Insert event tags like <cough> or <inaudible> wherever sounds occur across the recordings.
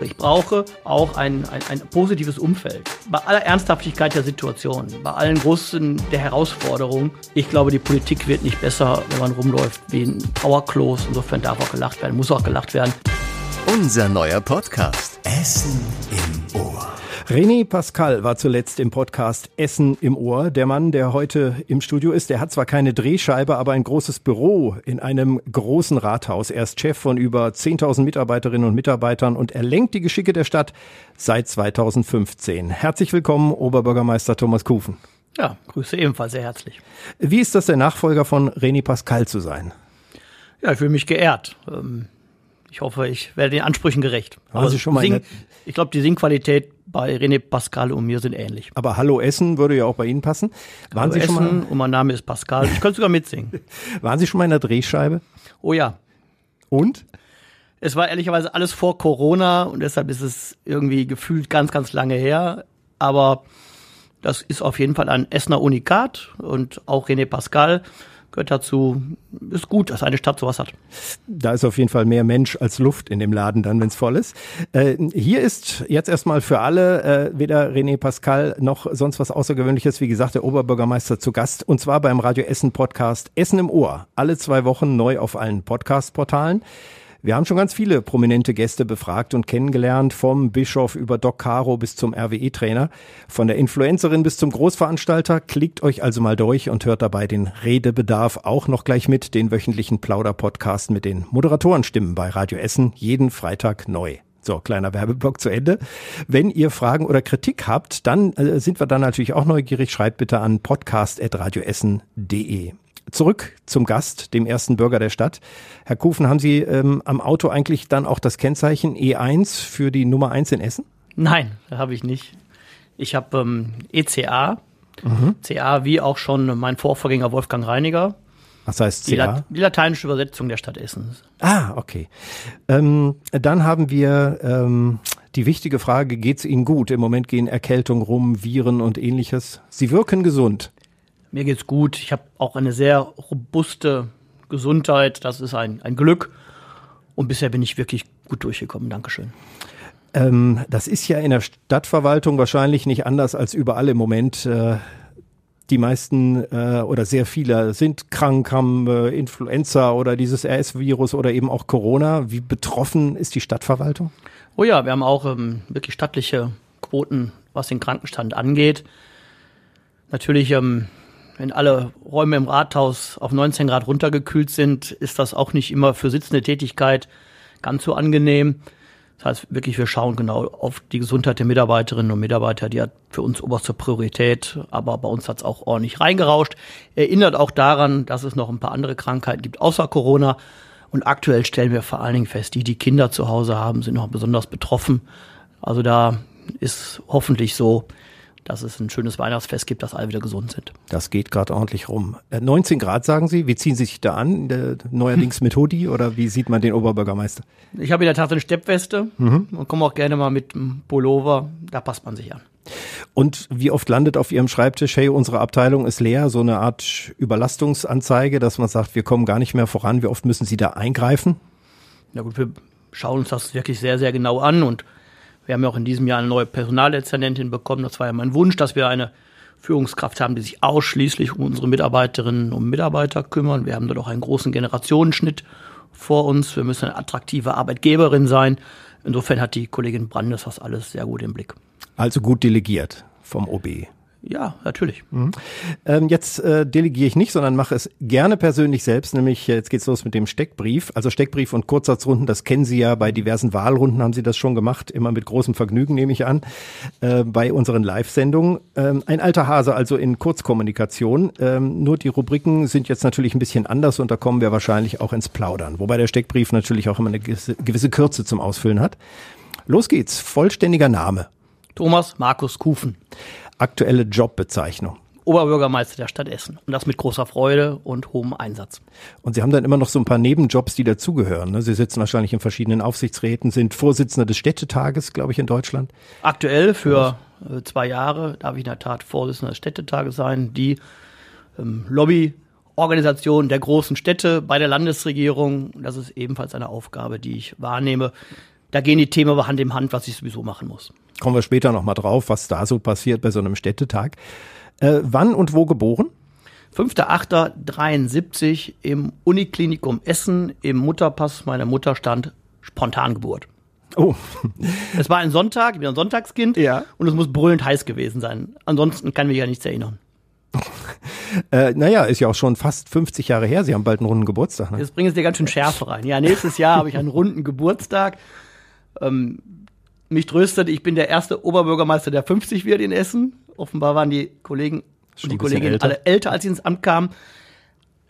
Ich brauche auch ein, ein, ein positives Umfeld. Bei aller Ernsthaftigkeit der Situation, bei allen großen der Herausforderungen. Ich glaube, die Politik wird nicht besser, wenn man rumläuft wie ein Trauerklos. Insofern darf auch gelacht werden, muss auch gelacht werden. Unser neuer Podcast Essen im Ohr. René Pascal war zuletzt im Podcast Essen im Ohr. Der Mann, der heute im Studio ist, der hat zwar keine Drehscheibe, aber ein großes Büro in einem großen Rathaus. Er ist Chef von über 10.000 Mitarbeiterinnen und Mitarbeitern und er lenkt die Geschicke der Stadt seit 2015. Herzlich willkommen, Oberbürgermeister Thomas Kufen. Ja, Grüße ebenfalls sehr herzlich. Wie ist das, der Nachfolger von René Pascal zu sein? Ja, ich fühle mich geehrt. Ähm, ich hoffe, ich werde den Ansprüchen gerecht. Waren Sie schon mal Sing, ich glaube, die Singqualität bei René Pascal und mir sind ähnlich. Aber Hallo Essen würde ja auch bei Ihnen passen. Waren Hallo Sie schon Essen mal? und mein Name ist Pascal. Ich könnte sogar mitsingen. <laughs> Waren Sie schon mal in der Drehscheibe? Oh ja. Und? Es war ehrlicherweise alles vor Corona und deshalb ist es irgendwie gefühlt ganz, ganz lange her. Aber das ist auf jeden Fall ein Essener Unikat und auch René Pascal gehört dazu. Ist gut, dass eine Stadt sowas hat. Da ist auf jeden Fall mehr Mensch als Luft in dem Laden dann, wenn es voll ist. Äh, hier ist jetzt erstmal für alle äh, weder René Pascal noch sonst was Außergewöhnliches. Wie gesagt, der Oberbürgermeister zu Gast und zwar beim Radio Essen Podcast Essen im Ohr. Alle zwei Wochen neu auf allen Podcast-Portalen. Wir haben schon ganz viele prominente Gäste befragt und kennengelernt, vom Bischof über Doc Caro bis zum RWE-Trainer, von der Influencerin bis zum Großveranstalter. Klickt euch also mal durch und hört dabei den Redebedarf auch noch gleich mit, den wöchentlichen Plauder-Podcast mit den Moderatorenstimmen bei Radio Essen, jeden Freitag neu. So, kleiner Werbeblock zu Ende. Wenn ihr Fragen oder Kritik habt, dann äh, sind wir dann natürlich auch neugierig. Schreibt bitte an podcast.radioessen.de. Zurück zum Gast, dem ersten Bürger der Stadt. Herr Kufen, haben Sie ähm, am Auto eigentlich dann auch das Kennzeichen E1 für die Nummer 1 in Essen? Nein, habe ich nicht. Ich habe ähm, ECA, mhm. CA wie auch schon mein Vorvorgänger Wolfgang Reiniger. Was heißt CA? Die, La die lateinische Übersetzung der Stadt Essen. Ah, okay. Ähm, dann haben wir ähm, die wichtige Frage, geht es Ihnen gut? Im Moment gehen Erkältung rum, Viren und ähnliches. Sie wirken gesund. Mir geht's gut. Ich habe auch eine sehr robuste Gesundheit. Das ist ein, ein Glück. Und bisher bin ich wirklich gut durchgekommen. Dankeschön. Ähm, das ist ja in der Stadtverwaltung wahrscheinlich nicht anders als überall im Moment. Äh, die meisten äh, oder sehr viele sind krank, haben äh, Influenza oder dieses RS-Virus oder eben auch Corona. Wie betroffen ist die Stadtverwaltung? Oh ja, wir haben auch ähm, wirklich stattliche Quoten, was den Krankenstand angeht. Natürlich ähm, wenn alle Räume im Rathaus auf 19 Grad runtergekühlt sind, ist das auch nicht immer für sitzende Tätigkeit ganz so angenehm. Das heißt wirklich, wir schauen genau auf die Gesundheit der Mitarbeiterinnen und Mitarbeiter. Die hat für uns oberste Priorität, aber bei uns hat es auch ordentlich reingerauscht. Erinnert auch daran, dass es noch ein paar andere Krankheiten gibt, außer Corona. Und aktuell stellen wir vor allen Dingen fest, die, die Kinder zu Hause haben, sind noch besonders betroffen. Also da ist hoffentlich so, dass es ein schönes Weihnachtsfest gibt, dass alle wieder gesund sind. Das geht gerade ordentlich rum. 19 äh, Grad sagen Sie, wie ziehen Sie sich da an? Neuerdings <laughs> mit Hoodie oder wie sieht man den Oberbürgermeister? Ich habe in der Tat eine Steppweste mhm. und komme auch gerne mal mit einem Pullover, da passt man sich an. Und wie oft landet auf Ihrem Schreibtisch, hey, unsere Abteilung ist leer, so eine Art Überlastungsanzeige, dass man sagt, wir kommen gar nicht mehr voran. Wie oft müssen Sie da eingreifen? Na gut, wir schauen uns das wirklich sehr, sehr genau an und wir haben ja auch in diesem Jahr eine neue Personaldezernentin bekommen. Das war ja mein Wunsch, dass wir eine Führungskraft haben, die sich ausschließlich um unsere Mitarbeiterinnen und Mitarbeiter kümmern. Wir haben dort auch einen großen Generationenschnitt vor uns. Wir müssen eine attraktive Arbeitgeberin sein. Insofern hat die Kollegin Brandes das alles sehr gut im Blick. Also gut delegiert vom OB. Ja, natürlich. Mhm. Ähm, jetzt äh, delegiere ich nicht, sondern mache es gerne persönlich selbst, nämlich äh, jetzt geht's los mit dem Steckbrief. Also Steckbrief und Kurzsatzrunden, das kennen Sie ja bei diversen Wahlrunden, haben Sie das schon gemacht, immer mit großem Vergnügen, nehme ich an, äh, bei unseren Live-Sendungen. Ähm, ein alter Hase also in Kurzkommunikation. Ähm, nur die Rubriken sind jetzt natürlich ein bisschen anders und da kommen wir wahrscheinlich auch ins Plaudern. Wobei der Steckbrief natürlich auch immer eine gewisse, gewisse Kürze zum Ausfüllen hat. Los geht's. Vollständiger Name. Thomas Markus Kufen aktuelle Jobbezeichnung? Oberbürgermeister der Stadt Essen. Und das mit großer Freude und hohem Einsatz. Und Sie haben dann immer noch so ein paar Nebenjobs, die dazugehören. Ne? Sie sitzen wahrscheinlich in verschiedenen Aufsichtsräten, sind Vorsitzender des Städtetages, glaube ich, in Deutschland. Aktuell für äh, zwei Jahre darf ich in der Tat Vorsitzender des Städtetages sein, die ähm, Lobbyorganisation der großen Städte bei der Landesregierung. Das ist ebenfalls eine Aufgabe, die ich wahrnehme. da gehen die Themen aber Hand in Hand, was ich sowieso machen muss. Kommen wir später nochmal drauf, was da so passiert bei so einem Städtetag. Äh, wann und wo geboren? 5.8.73 im Uniklinikum Essen im Mutterpass meiner Mutter stand Spontangeburt. Oh, Es war ein Sonntag, ich bin ein Sonntagskind Ja. und es muss brüllend heiß gewesen sein. Ansonsten kann mich ja nichts erinnern. <laughs> äh, naja, ist ja auch schon fast 50 Jahre her. Sie haben bald einen runden Geburtstag. Ne? Jetzt bringen Sie dir ganz schön Schärfe rein. Ja, nächstes Jahr habe ich einen runden Geburtstag. Ähm, mich tröstet, ich bin der erste Oberbürgermeister, der 50 wird in Essen. Offenbar waren die Kollegen Schon und die Kolleginnen älter. alle älter, als sie ins Amt kamen.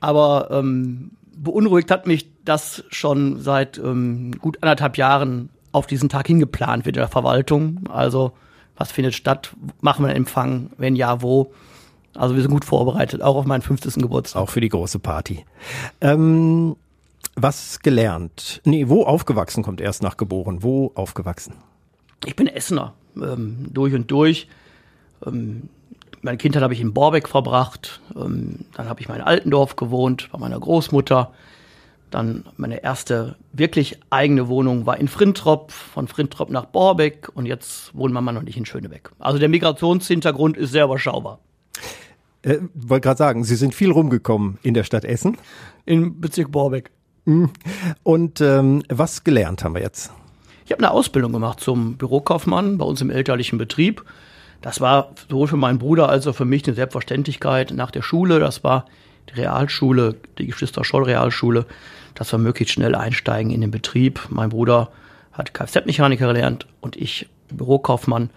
Aber ähm, beunruhigt hat mich, dass schon seit ähm, gut anderthalb Jahren auf diesen Tag hingeplant wird in der Verwaltung. Also was findet statt? Machen wir einen Empfang? Wenn ja, wo? Also wir sind gut vorbereitet, auch auf meinen 50. Geburtstag. Auch für die große Party. Ähm, was gelernt? Nee, wo aufgewachsen kommt erst nach geboren. Wo aufgewachsen? Ich bin Essener, ähm, durch und durch. Ähm, meine Kindheit habe ich in Borbeck verbracht. Ähm, dann habe ich mal in Altendorf gewohnt, bei meiner Großmutter. Dann meine erste wirklich eigene Wohnung war in Frintrop, von Frintrop nach Borbeck und jetzt wohnen mein Mann und ich in Schönebeck. Also der Migrationshintergrund ist sehr überschaubar. Äh, Wollte gerade sagen, Sie sind viel rumgekommen in der Stadt Essen. Im Bezirk Borbeck. Und ähm, was gelernt haben wir jetzt? Ich habe eine Ausbildung gemacht zum Bürokaufmann bei uns im elterlichen Betrieb. Das war sowohl für meinen Bruder als auch für mich eine Selbstverständlichkeit nach der Schule. Das war die Realschule, die Geschwister Scholl Realschule, dass wir möglichst schnell einsteigen in den Betrieb. Mein Bruder hat Kfz-Mechaniker gelernt und ich Bürokaufmann.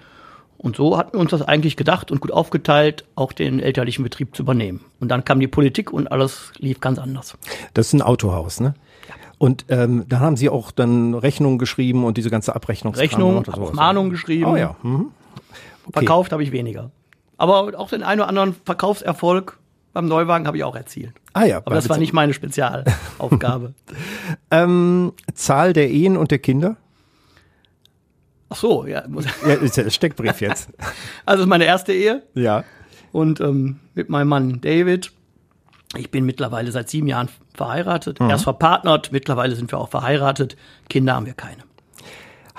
Und so hatten wir uns das eigentlich gedacht und gut aufgeteilt, auch den elterlichen Betrieb zu übernehmen. Und dann kam die Politik und alles lief ganz anders. Das ist ein Autohaus, ne? Und ähm, da haben Sie auch dann Rechnungen geschrieben und diese ganze Abrechnungskram Rechnung, auch Mahnungen geschrieben. Oh ja. Mhm. Verkauft habe ich weniger. Aber auch den einen oder anderen Verkaufserfolg beim Neuwagen habe ich auch erzielt. Ah ja. Aber das war nicht meine Spezialaufgabe. <laughs> Ähm, Zahl der Ehen und der Kinder? Ach so, ja. <laughs> Ja, ist ja der Steckbrief jetzt. Also ist meine erste Ehe ja. und ähm, mit meinem Mann David. Ich bin mittlerweile seit sieben Jahren verheiratet. Erst verpartnert, mittlerweile sind wir auch verheiratet. Kinder haben wir keine.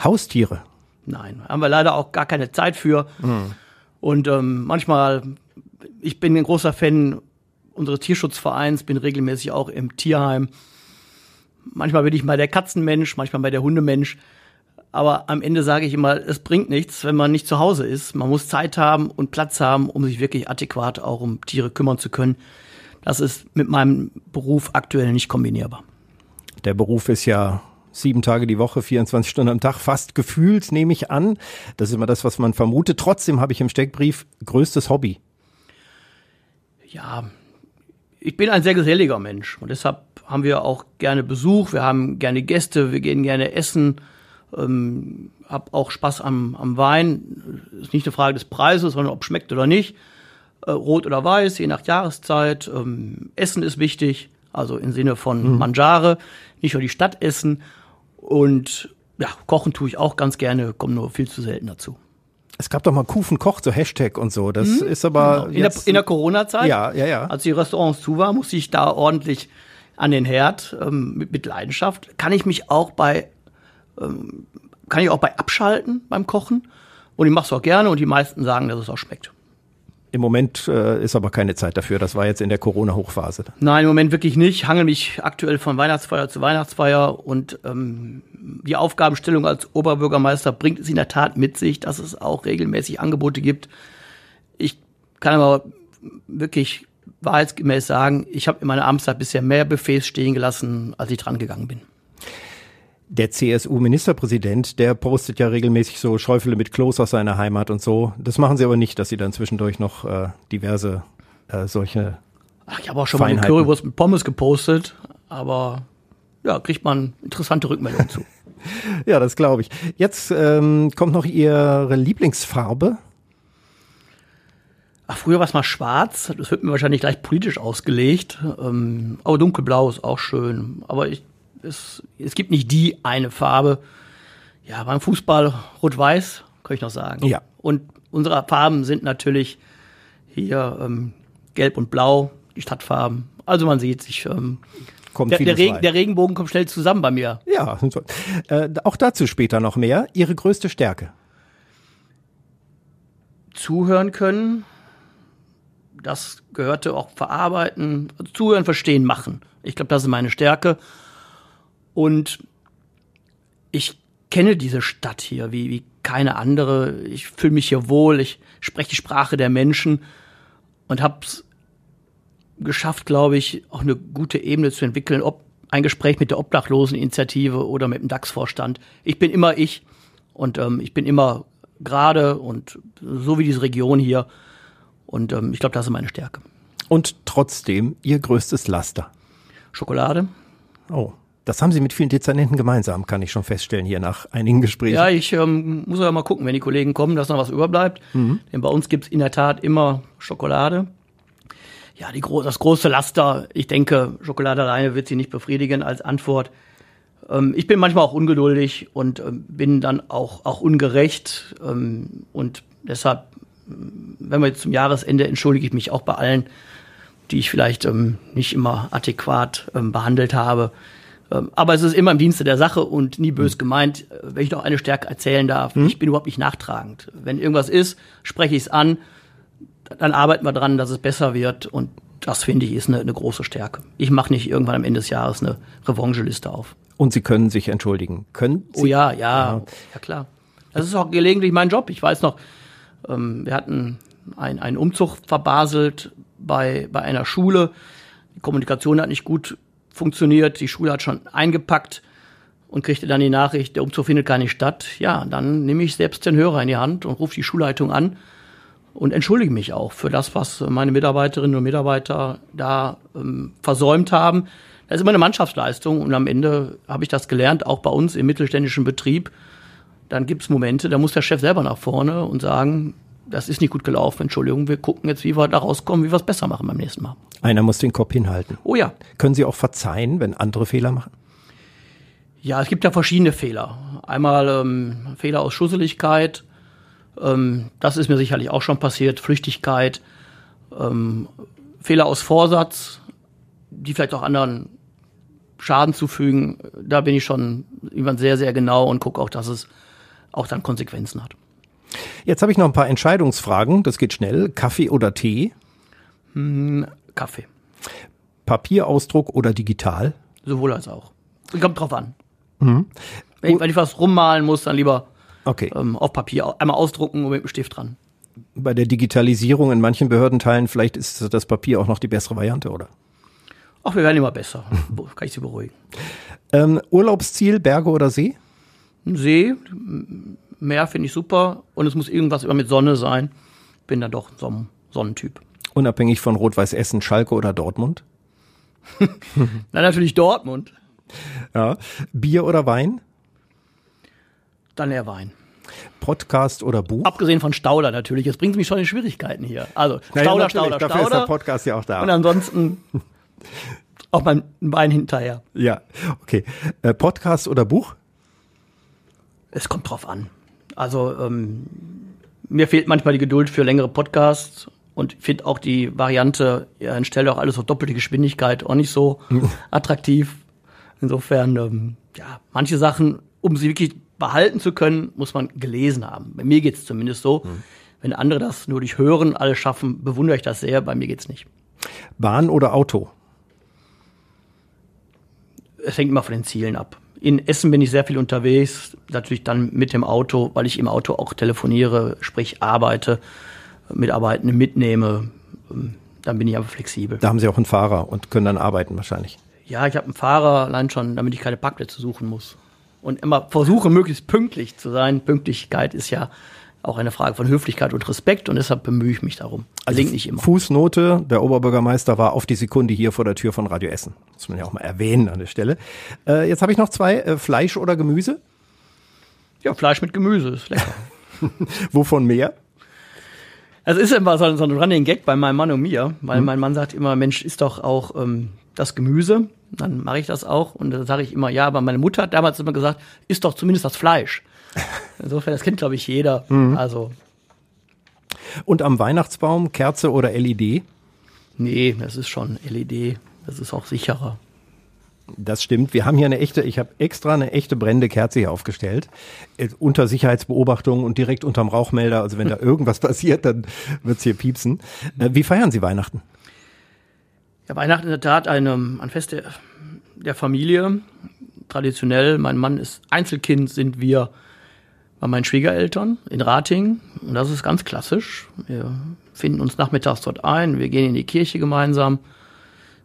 Haustiere. Nein, haben wir leider auch gar keine Zeit für. Und ähm, manchmal, ich bin ein großer Fan unseres Tierschutzvereins, bin regelmäßig auch im Tierheim. Manchmal bin ich mal der Katzenmensch, manchmal mal der Hundemensch. Aber am Ende sage ich immer, es bringt nichts, wenn man nicht zu Hause ist. Man muss Zeit haben und Platz haben, um sich wirklich adäquat auch um Tiere kümmern zu können. Das ist mit meinem Beruf aktuell nicht kombinierbar. Der Beruf ist ja sieben Tage die Woche, 24 Stunden am Tag, fast gefühlt, nehme ich an. Das ist immer das, was man vermutet. Trotzdem habe ich im Steckbrief größtes Hobby. ja, ich bin ein sehr geselliger Mensch und deshalb haben wir auch gerne Besuch, wir haben gerne Gäste, wir gehen gerne essen, ähm, hab auch Spaß am, am Wein. Ist nicht eine Frage des Preises, sondern ob schmeckt oder nicht. Äh, rot oder weiß, je nach Jahreszeit. Ähm, essen ist wichtig, also im Sinne von Mangiare, nicht nur die Stadt essen. Und ja, kochen tue ich auch ganz gerne, komme nur viel zu selten dazu. Es gab doch mal Kufen kocht, so Hashtag und so. Das ist aber In der, in der Corona-Zeit, Ja, ja, ja. als die Restaurants zu waren, musste ich da ordentlich an den Herd ähm, mit, mit Leidenschaft. Kann ich mich auch bei ähm, kann ich auch bei abschalten beim Kochen und ich mache es auch gerne und die meisten sagen, dass es auch schmeckt. Im Moment äh, ist aber keine Zeit dafür. Das war jetzt in der Corona-Hochphase. Nein, im Moment wirklich nicht. Hangel mich aktuell von Weihnachtsfeier zu Weihnachtsfeier und ähm, die Aufgabenstellung als Oberbürgermeister bringt es in der Tat mit sich, dass es auch regelmäßig Angebote gibt. Ich kann aber wirklich wahrheitsgemäß sagen, ich habe in meiner Amtszeit bisher mehr Buffets stehen gelassen, als ich dran gegangen bin. Der CSU-Ministerpräsident, der postet ja regelmäßig so Schäufele mit Klos aus seiner Heimat und so. Das machen sie aber nicht, dass sie dann zwischendurch noch äh, diverse äh, solche. Ach, ich habe auch schon mal eine Feinheiten. Currywurst mit Pommes gepostet, aber ja, kriegt man interessante Rückmeldungen zu. <laughs> Ja, das glaube ich. Jetzt ähm, kommt noch Ihre Lieblingsfarbe. Ach, früher war es mal schwarz, das wird mir wahrscheinlich gleich politisch ausgelegt. Ähm, aber dunkelblau ist auch schön. Aber ich, es, es gibt nicht die eine Farbe. Ja, beim Fußball rot-weiß, kann ich noch sagen. Ja. Und unsere Farben sind natürlich hier ähm, gelb und blau, die Stadtfarben. Also man sieht, ich ähm, kommt Der, der, Regen, der Regenbogen kommt schnell zusammen bei mir. Ja, äh, auch dazu später noch mehr. Ihre größte Stärke. Zuhören können, das gehörte auch verarbeiten, also zuhören, verstehen, machen. Ich glaube, das ist meine Stärke. Und ich kenne diese Stadt hier wie, wie keine andere. Ich fühle mich hier wohl, ich spreche die Sprache der Menschen und habe es geschafft, glaube ich, auch eine gute Ebene zu entwickeln, ob ein Gespräch mit der Obdachloseninitiative oder mit dem DAX-Vorstand. Ich bin immer ich und ähm, ich bin immer gerade und so wie diese Region hier. Und ähm, ich glaube, das ist meine Stärke. Und trotzdem Ihr größtes Laster. Schokolade. Oh, das haben Sie mit vielen Dezernenten gemeinsam, kann ich schon feststellen, hier nach einigen Gesprächen. Ja, ich ähm, muss ja mal gucken, wenn die Kollegen kommen, dass noch was überbleibt. Denn bei uns gibt's in der Tat immer Schokolade. Ja, die gro das große Laster, ich denke, Schokolade alleine wird sie nicht befriedigen als Antwort. Ähm, ich bin manchmal auch ungeduldig und ähm, bin dann auch, auch ungerecht. Ähm, und deshalb, ähm, wenn wir jetzt zum Jahresende, entschuldige ich mich auch bei allen, die ich vielleicht ähm, nicht immer adäquat ähm, behandelt habe. Ähm, aber es ist immer im Dienste der Sache und nie bös gemeint. Äh, Wenn ich noch eine Stärke erzählen darf, ich bin überhaupt nicht nachtragend. Wenn irgendwas ist, spreche ich es an, dann arbeiten wir dran, dass es besser wird und das finde ich ist eine, eine große Stärke. Ich mache nicht irgendwann am Ende des Jahres eine Revancheliste auf. Und Sie können sich entschuldigen. Können Sie? Oh ja, ja, ja klar. Das ist auch gelegentlich mein Job. Ich weiß noch, ähm, wir hatten ein, einen Umzug verbaselt bei, bei einer Schule. Die Kommunikation hat nicht gut funktioniert. Die Schule hat schon eingepackt und kriegte dann die Nachricht, der Umzug findet gar nicht statt. Ja, dann nehme ich selbst den Hörer in die Hand und rufe die Schulleitung an und entschuldige mich auch für das, was meine Mitarbeiterinnen und Mitarbeiter da ähm, versäumt haben. Das ist immer eine Mannschaftsleistung und am Ende habe ich das gelernt, auch bei uns im mittelständischen Betrieb. Dann gibt es Momente, da muss der Chef selber nach vorne und sagen, das ist nicht gut gelaufen, Entschuldigung, wir gucken jetzt, wie wir da rauskommen, wie wir es besser machen beim nächsten Mal. Einer muss den Kopf hinhalten. Oh ja, Können Sie auch verzeihen, wenn andere Fehler machen? Ja, es gibt ja verschiedene Fehler. Einmal ähm, Fehler aus Schusseligkeit, ähm, das ist mir sicherlich auch schon passiert, Flüchtigkeit, ähm, Fehler aus Vorsatz, die vielleicht auch anderen Schaden zufügen. Da bin ich schon jemand sehr, sehr genau und gucke auch, dass es auch dann Konsequenzen hat. Jetzt habe ich noch ein paar Entscheidungsfragen. Das geht schnell. Kaffee oder Tee? Kaffee. Papierausdruck oder digital? Sowohl als auch. Kommt drauf an. Wenn, ich, wenn ich was rummalen muss, dann lieber Okay. ähm, auf Papier einmal ausdrucken und mit dem Stift dran. Bei der Digitalisierung in manchen Behördenteilen, vielleicht ist das Papier auch noch die bessere Variante, oder? Ach, wir werden immer besser. <laughs> Kann ich Sie beruhigen. Ähm, Urlaubsziel, Berge oder See? See, Meer finde ich super und es muss irgendwas immer mit Sonne sein. Bin dann doch so ein Sonnentyp. Unabhängig von Rot-Weiß Essen, Schalke oder Dortmund? <laughs> Na, natürlich Dortmund, Ja. Bier oder Wein? dann eher Wein. Podcast oder Buch? Abgesehen von Stauder natürlich. Jetzt bringt mich schon in Schwierigkeiten hier. Also Naja, Stauder, natürlich, Stauder, Dafür ist der Stauder. Podcast ja auch da. Und ansonsten <laughs> auch mein Wein hinterher. ja, okay. Äh, Podcast oder Buch? Es kommt drauf an. Also ähm, mir fehlt manchmal die Geduld für längere Podcasts und finde auch die Variante, ja, stelle auch alles auf doppelte Geschwindigkeit auch nicht so <laughs> attraktiv. Insofern, ähm, ja, manche Sachen, um sie wirklich behalten zu können, muss man gelesen haben. Bei mir geht's zumindest so. Wenn andere das nur durch Hören alles schaffen, bewundere ich das sehr. Bei mir geht's nicht. Bahn oder Auto? es hängt immer von den Zielen ab. In Essen bin ich sehr viel unterwegs, natürlich dann mit dem Auto, weil ich im Auto auch telefoniere, sprich arbeite, Mitarbeitende mitnehme. Dann bin ich aber flexibel. Da haben Sie auch einen Fahrer und können dann arbeiten wahrscheinlich. Ja, ich habe einen Fahrer allein schon, damit ich keine Parkplätze suchen muss. Und immer versuche, möglichst pünktlich zu sein. Pünktlichkeit ist ja auch eine Frage von Höflichkeit und Respekt und deshalb bemühe ich mich darum. Gelingt nicht immer. Fußnote, der Oberbürgermeister war auf die Sekunde hier vor der Tür von Radio Essen. Muss man ja auch mal erwähnen an der Stelle. Äh, jetzt habe ich noch zwei, äh, Fleisch oder Gemüse? Ja, Fleisch mit Gemüse ist lecker. <laughs> Wovon mehr? Es ist immer so, so ein Running Gag bei meinem Mann und mir, weil mein Mann sagt immer, Mensch, ist doch auch ähm, das Gemüse. Dann mache ich das auch und dann sage ich immer, ja, aber meine Mutter hat damals immer gesagt, ist doch zumindest das Fleisch. Insofern, das kennt, glaube ich, jeder. Also, Und am Weihnachtsbaum Kerze oder LED? nee, das ist schon LED. Das ist auch sicherer. Das stimmt. Wir haben hier eine echte, ich habe extra eine echte brennende Kerze hier aufgestellt. Äh, unter Sicherheitsbeobachtung und direkt unterm Rauchmelder. Also wenn da <laughs> irgendwas passiert, dann wird's hier piepsen. Äh, wie feiern Sie Weihnachten? Ja, Weihnachten in der Tat eine, ein Fest der, der Familie. Traditionell, mein Mann ist Einzelkind, sind wir bei meinen Schwiegereltern in Rating. Und das ist ganz klassisch. Wir finden uns nachmittags dort ein, wir gehen in die Kirche gemeinsam.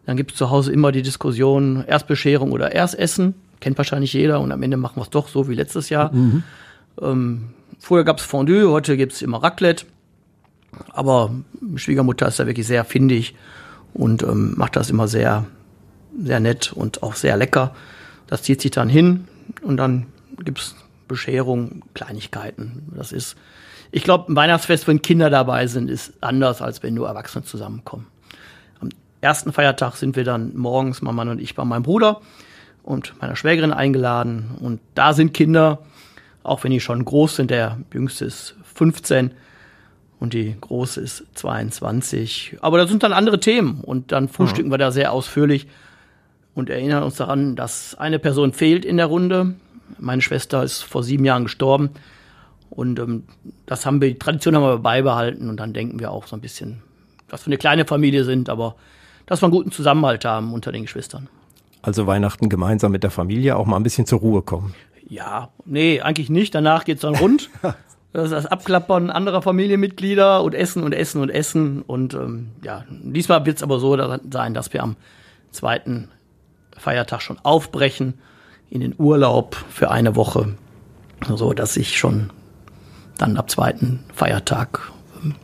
Dann gibt es zu Hause immer die Diskussion, Erstbescherung oder Erstessen. Kennt wahrscheinlich jeder und am Ende machen wir es doch so wie letztes Jahr. Mhm. Ähm, früher gab es Fondue, heute gibt es immer Raclette. Aber Schwiegermutter ist da wirklich sehr findig und ähm, macht das immer sehr, sehr nett und auch sehr lecker. Das zieht sich dann hin und dann gibt's Bescherung, Kleinigkeiten. Das ist, ich glaube, ein Weihnachtsfest, wenn Kinder dabei sind, ist anders, als wenn nur Erwachsene zusammenkommen. Am ersten Feiertag sind wir dann morgens, mein Mann und ich, bei meinem Bruder und meiner Schwägerin eingeladen. Und da sind Kinder, auch wenn die schon groß sind, der jüngste ist 15 und die große ist 22. Aber da sind dann andere Themen und dann frühstücken mhm. wir da sehr ausführlich und erinnern uns daran, dass eine Person fehlt in der Runde. Meine Schwester ist vor sieben Jahren gestorben. Und ähm, das haben wir, die Tradition haben wir beibehalten und dann denken wir auch so ein bisschen, dass wir eine kleine Familie sind, aber dass wir einen guten Zusammenhalt haben unter den Geschwistern. Also Weihnachten gemeinsam mit der Familie auch mal ein bisschen zur Ruhe kommen. Ja, nee, eigentlich nicht. Danach geht's dann rund. <laughs> Das ist das Abklappern anderer Familienmitglieder und Essen und Essen und Essen. Und ähm, ja, diesmal wird's aber so sein, dass wir am zweiten Feiertag schon aufbrechen in den Urlaub für eine Woche, so dass ich schon dann ab zweiten Feiertag ähm,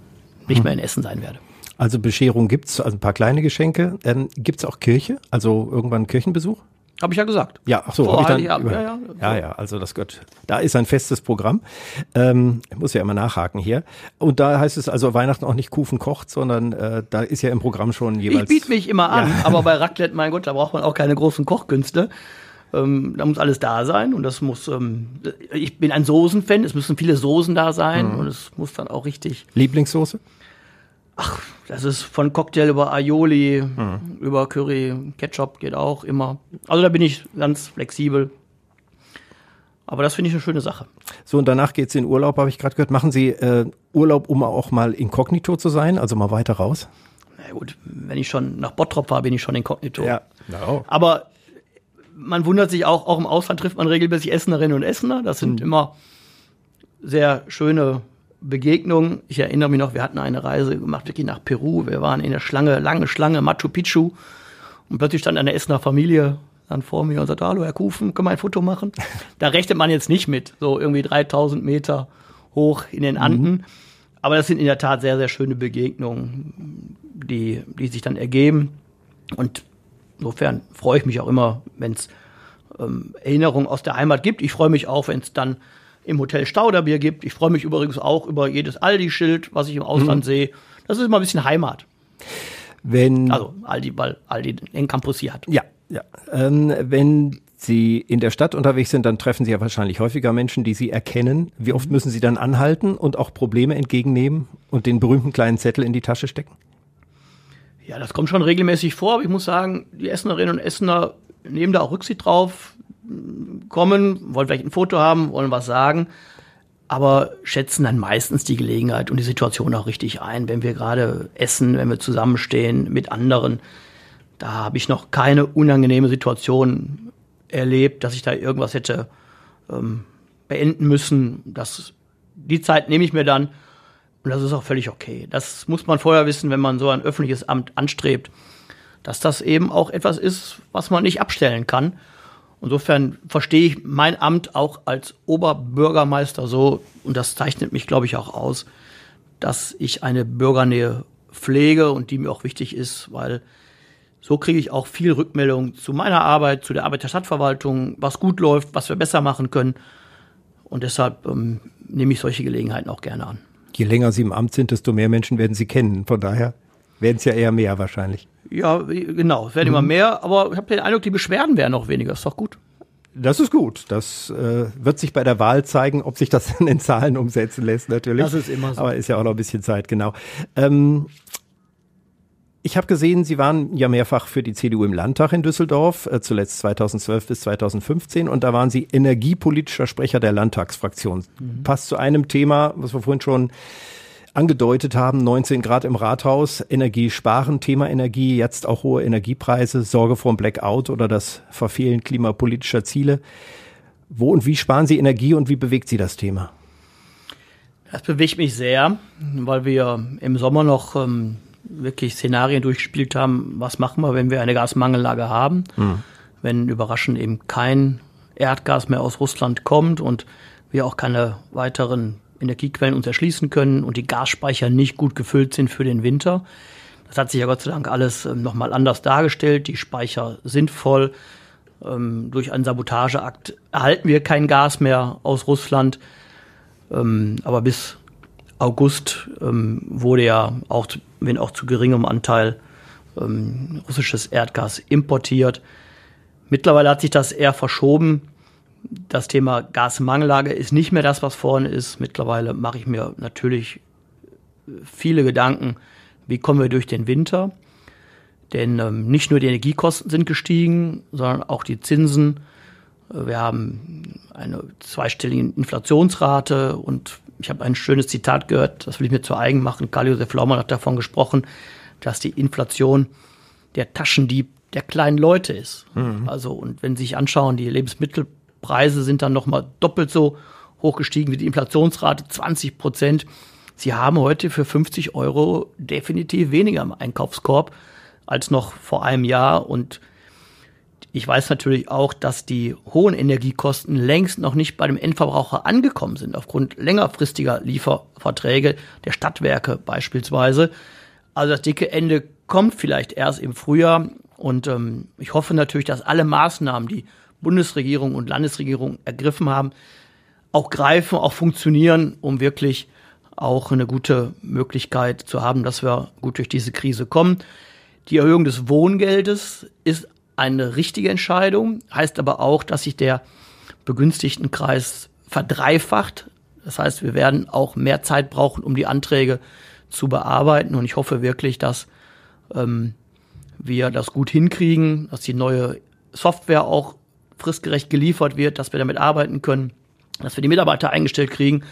nicht mehr in Essen sein werde. Also Bescherung gibt's, also ein paar kleine Geschenke. Ähm, gibt's auch Kirche, also irgendwann Kirchenbesuch? Habe ich ja gesagt. Ja, ach so. ich dann, ja, ja, ja, ja, also das gehört. Da ist ein festes Programm. Ähm, ich muss ja immer nachhaken hier. Und da heißt es also Weihnachten auch nicht Kufen kocht, sondern äh, da ist ja im Programm schon jeweils. Ich biete mich immer an, ja. aber bei Raclette, mein Gott, da braucht man auch keine großen Kochkünste. Ähm, da muss alles da sein und das muss. Ähm, ich bin ein Soßenfan. Es müssen viele Soßen da sein mhm. und es muss dann auch richtig. Lieblingssoße? Ach, das ist von Cocktail über Aioli, mhm. über Curry, Ketchup geht auch immer. Also da bin ich ganz flexibel. Aber das finde ich eine schöne Sache. So, und danach geht's in Urlaub, habe ich gerade gehört. Machen Sie äh, Urlaub, um auch mal inkognito zu sein, also mal weiter raus? Na gut, wenn ich schon nach Bottrop war, bin ich schon inkognito. Ja. No. Aber man wundert sich auch, auch im Ausland trifft man regelmäßig Essenerinnen und Essener. Das sind mhm. immer sehr schöne Begegnung. Ich erinnere mich noch, wir hatten eine Reise gemacht, wirklich nach Peru. Wir waren in der Schlange, lange Schlange, Machu Picchu. Und plötzlich stand eine Essener Familie dann vor mir und sagte, hallo Herr Kufen, können wir ein Foto machen? <laughs> Da rechnet man jetzt nicht mit, so irgendwie 3000 Meter hoch in den Anden. Mhm. Aber das sind in der Tat sehr, sehr schöne Begegnungen, die, die sich dann ergeben. Und insofern freue ich mich auch immer, wenn es ähm, Erinnerungen aus der Heimat gibt. Ich freue mich auch, wenn es dann im Hotel Stauderbier gibt. Ich freue mich übrigens auch über jedes Aldi-Schild, was ich im Ausland mhm. sehe. Das ist immer ein bisschen Heimat. Wenn also Aldi, weil Aldi den Campus hier hat. Ja, ja. Ähm, wenn Sie in der Stadt unterwegs sind, dann treffen Sie ja wahrscheinlich häufiger Menschen, die Sie erkennen. Wie oft mhm. müssen Sie dann anhalten und auch Probleme entgegennehmen und den berühmten kleinen Zettel in die Tasche stecken? Ja, das kommt schon regelmäßig vor, aber ich muss sagen, die Essenerinnen und Essener nehmen da auch Rücksicht drauf kommen, wollen vielleicht ein Foto haben, wollen was sagen, aber schätzen dann meistens die Gelegenheit und die Situation auch richtig ein. Wenn wir gerade essen, wenn wir zusammenstehen mit anderen, da habe ich noch keine unangenehme Situation erlebt, dass ich da irgendwas hätte ähm, beenden müssen. Das, die Zeit nehme ich mir dann und das ist auch völlig okay. Das muss man vorher wissen, wenn man so ein öffentliches Amt anstrebt, dass das eben auch etwas ist, was man nicht abstellen kann. Insofern verstehe ich mein Amt auch als Oberbürgermeister so, und das zeichnet mich, glaube ich, auch aus, dass ich eine Bürgernähe pflege und die mir auch wichtig ist, weil so kriege ich auch viel Rückmeldung zu meiner Arbeit, zu der Arbeit der Stadtverwaltung, was gut läuft, was wir besser machen können. Und deshalb ähm, nehme ich solche Gelegenheiten auch gerne an. Je länger Sie im Amt sind, desto mehr Menschen werden Sie kennen. Von daher werden es ja eher mehr wahrscheinlich. Ja, genau, es werden mhm. immer mehr, aber ich habe den Eindruck, die Beschwerden werden noch weniger. Ist doch gut. Das ist gut. Das äh, wird sich bei der Wahl zeigen, ob sich das <laughs> in den Zahlen umsetzen lässt, natürlich. Das ist immer so. Aber ist ja auch noch ein bisschen Zeit, genau. Ähm, ich habe gesehen, Sie waren ja mehrfach für die CDU im Landtag in Düsseldorf, äh, zuletzt 2012 bis 2015, und da waren Sie energiepolitischer Sprecher der Landtagsfraktion. Mhm. Passt zu einem Thema, was wir vorhin schon angedeutet haben, 19 Grad im Rathaus, Energie sparen, Thema Energie, jetzt auch hohe Energiepreise, Sorge vor dem Blackout oder das Verfehlen klimapolitischer Ziele. Wo und wie sparen Sie Energie und wie bewegt Sie das Thema? Das bewegt mich sehr, weil wir im Sommer noch ähm, wirklich Szenarien durchgespielt haben, was machen wir, wenn wir eine Gasmangellage haben, mhm. wenn überraschend eben kein Erdgas mehr aus Russland kommt und wir auch keine weiteren Energiequellen uns erschließen können und die Gasspeicher nicht gut gefüllt sind für den Winter. Das hat sich ja Gott sei Dank alles ähm, nochmal anders dargestellt. Die Speicher sind voll. Ähm, durch einen Sabotageakt erhalten wir kein Gas mehr aus Russland. Ähm, aber bis August ähm, wurde ja auch, wenn auch zu geringem Anteil, ähm, russisches Erdgas importiert. Mittlerweile hat sich das eher verschoben. Das Thema Gasmangellage ist nicht mehr das, was vorne ist. Mittlerweile mache ich mir natürlich viele Gedanken, wie kommen wir durch den Winter. Denn ähm, nicht nur die Energiekosten sind gestiegen, sondern auch die Zinsen. Wir haben eine zweistellige Inflationsrate und ich habe ein schönes Zitat gehört, das will ich mir zu eigen machen. Karl-Josef Laumann hat davon gesprochen, dass die Inflation der Taschendieb der kleinen Leute ist. Mhm. Also, und wenn Sie sich anschauen, die Lebensmittelpreise sind dann nochmal doppelt so hoch gestiegen wie die Inflationsrate, 20 Prozent. Sie haben heute für 50 Euro definitiv weniger im Einkaufskorb als noch vor einem Jahr und ich weiß natürlich auch, dass die hohen Energiekosten längst noch nicht bei dem Endverbraucher angekommen sind, aufgrund längerfristiger Lieferverträge der Stadtwerke beispielsweise. Also das dicke Ende kommt vielleicht erst im Frühjahr. Und ähm, ich hoffe natürlich, dass alle Maßnahmen, die Bundesregierung und Landesregierung ergriffen haben, auch greifen, auch funktionieren, um wirklich auch eine gute Möglichkeit zu haben, dass wir gut durch diese Krise kommen. Die Erhöhung des Wohngeldes ist eine richtige Entscheidung, heißt aber auch, dass sich der Begünstigtenkreis verdreifacht. Das heißt, wir werden auch mehr Zeit brauchen, um die Anträge zu bearbeiten. Und ich hoffe wirklich, dass ähm, wir das gut hinkriegen, dass die neue Software auch fristgerecht geliefert wird, dass wir damit arbeiten können, dass wir die Mitarbeiter eingestellt kriegen,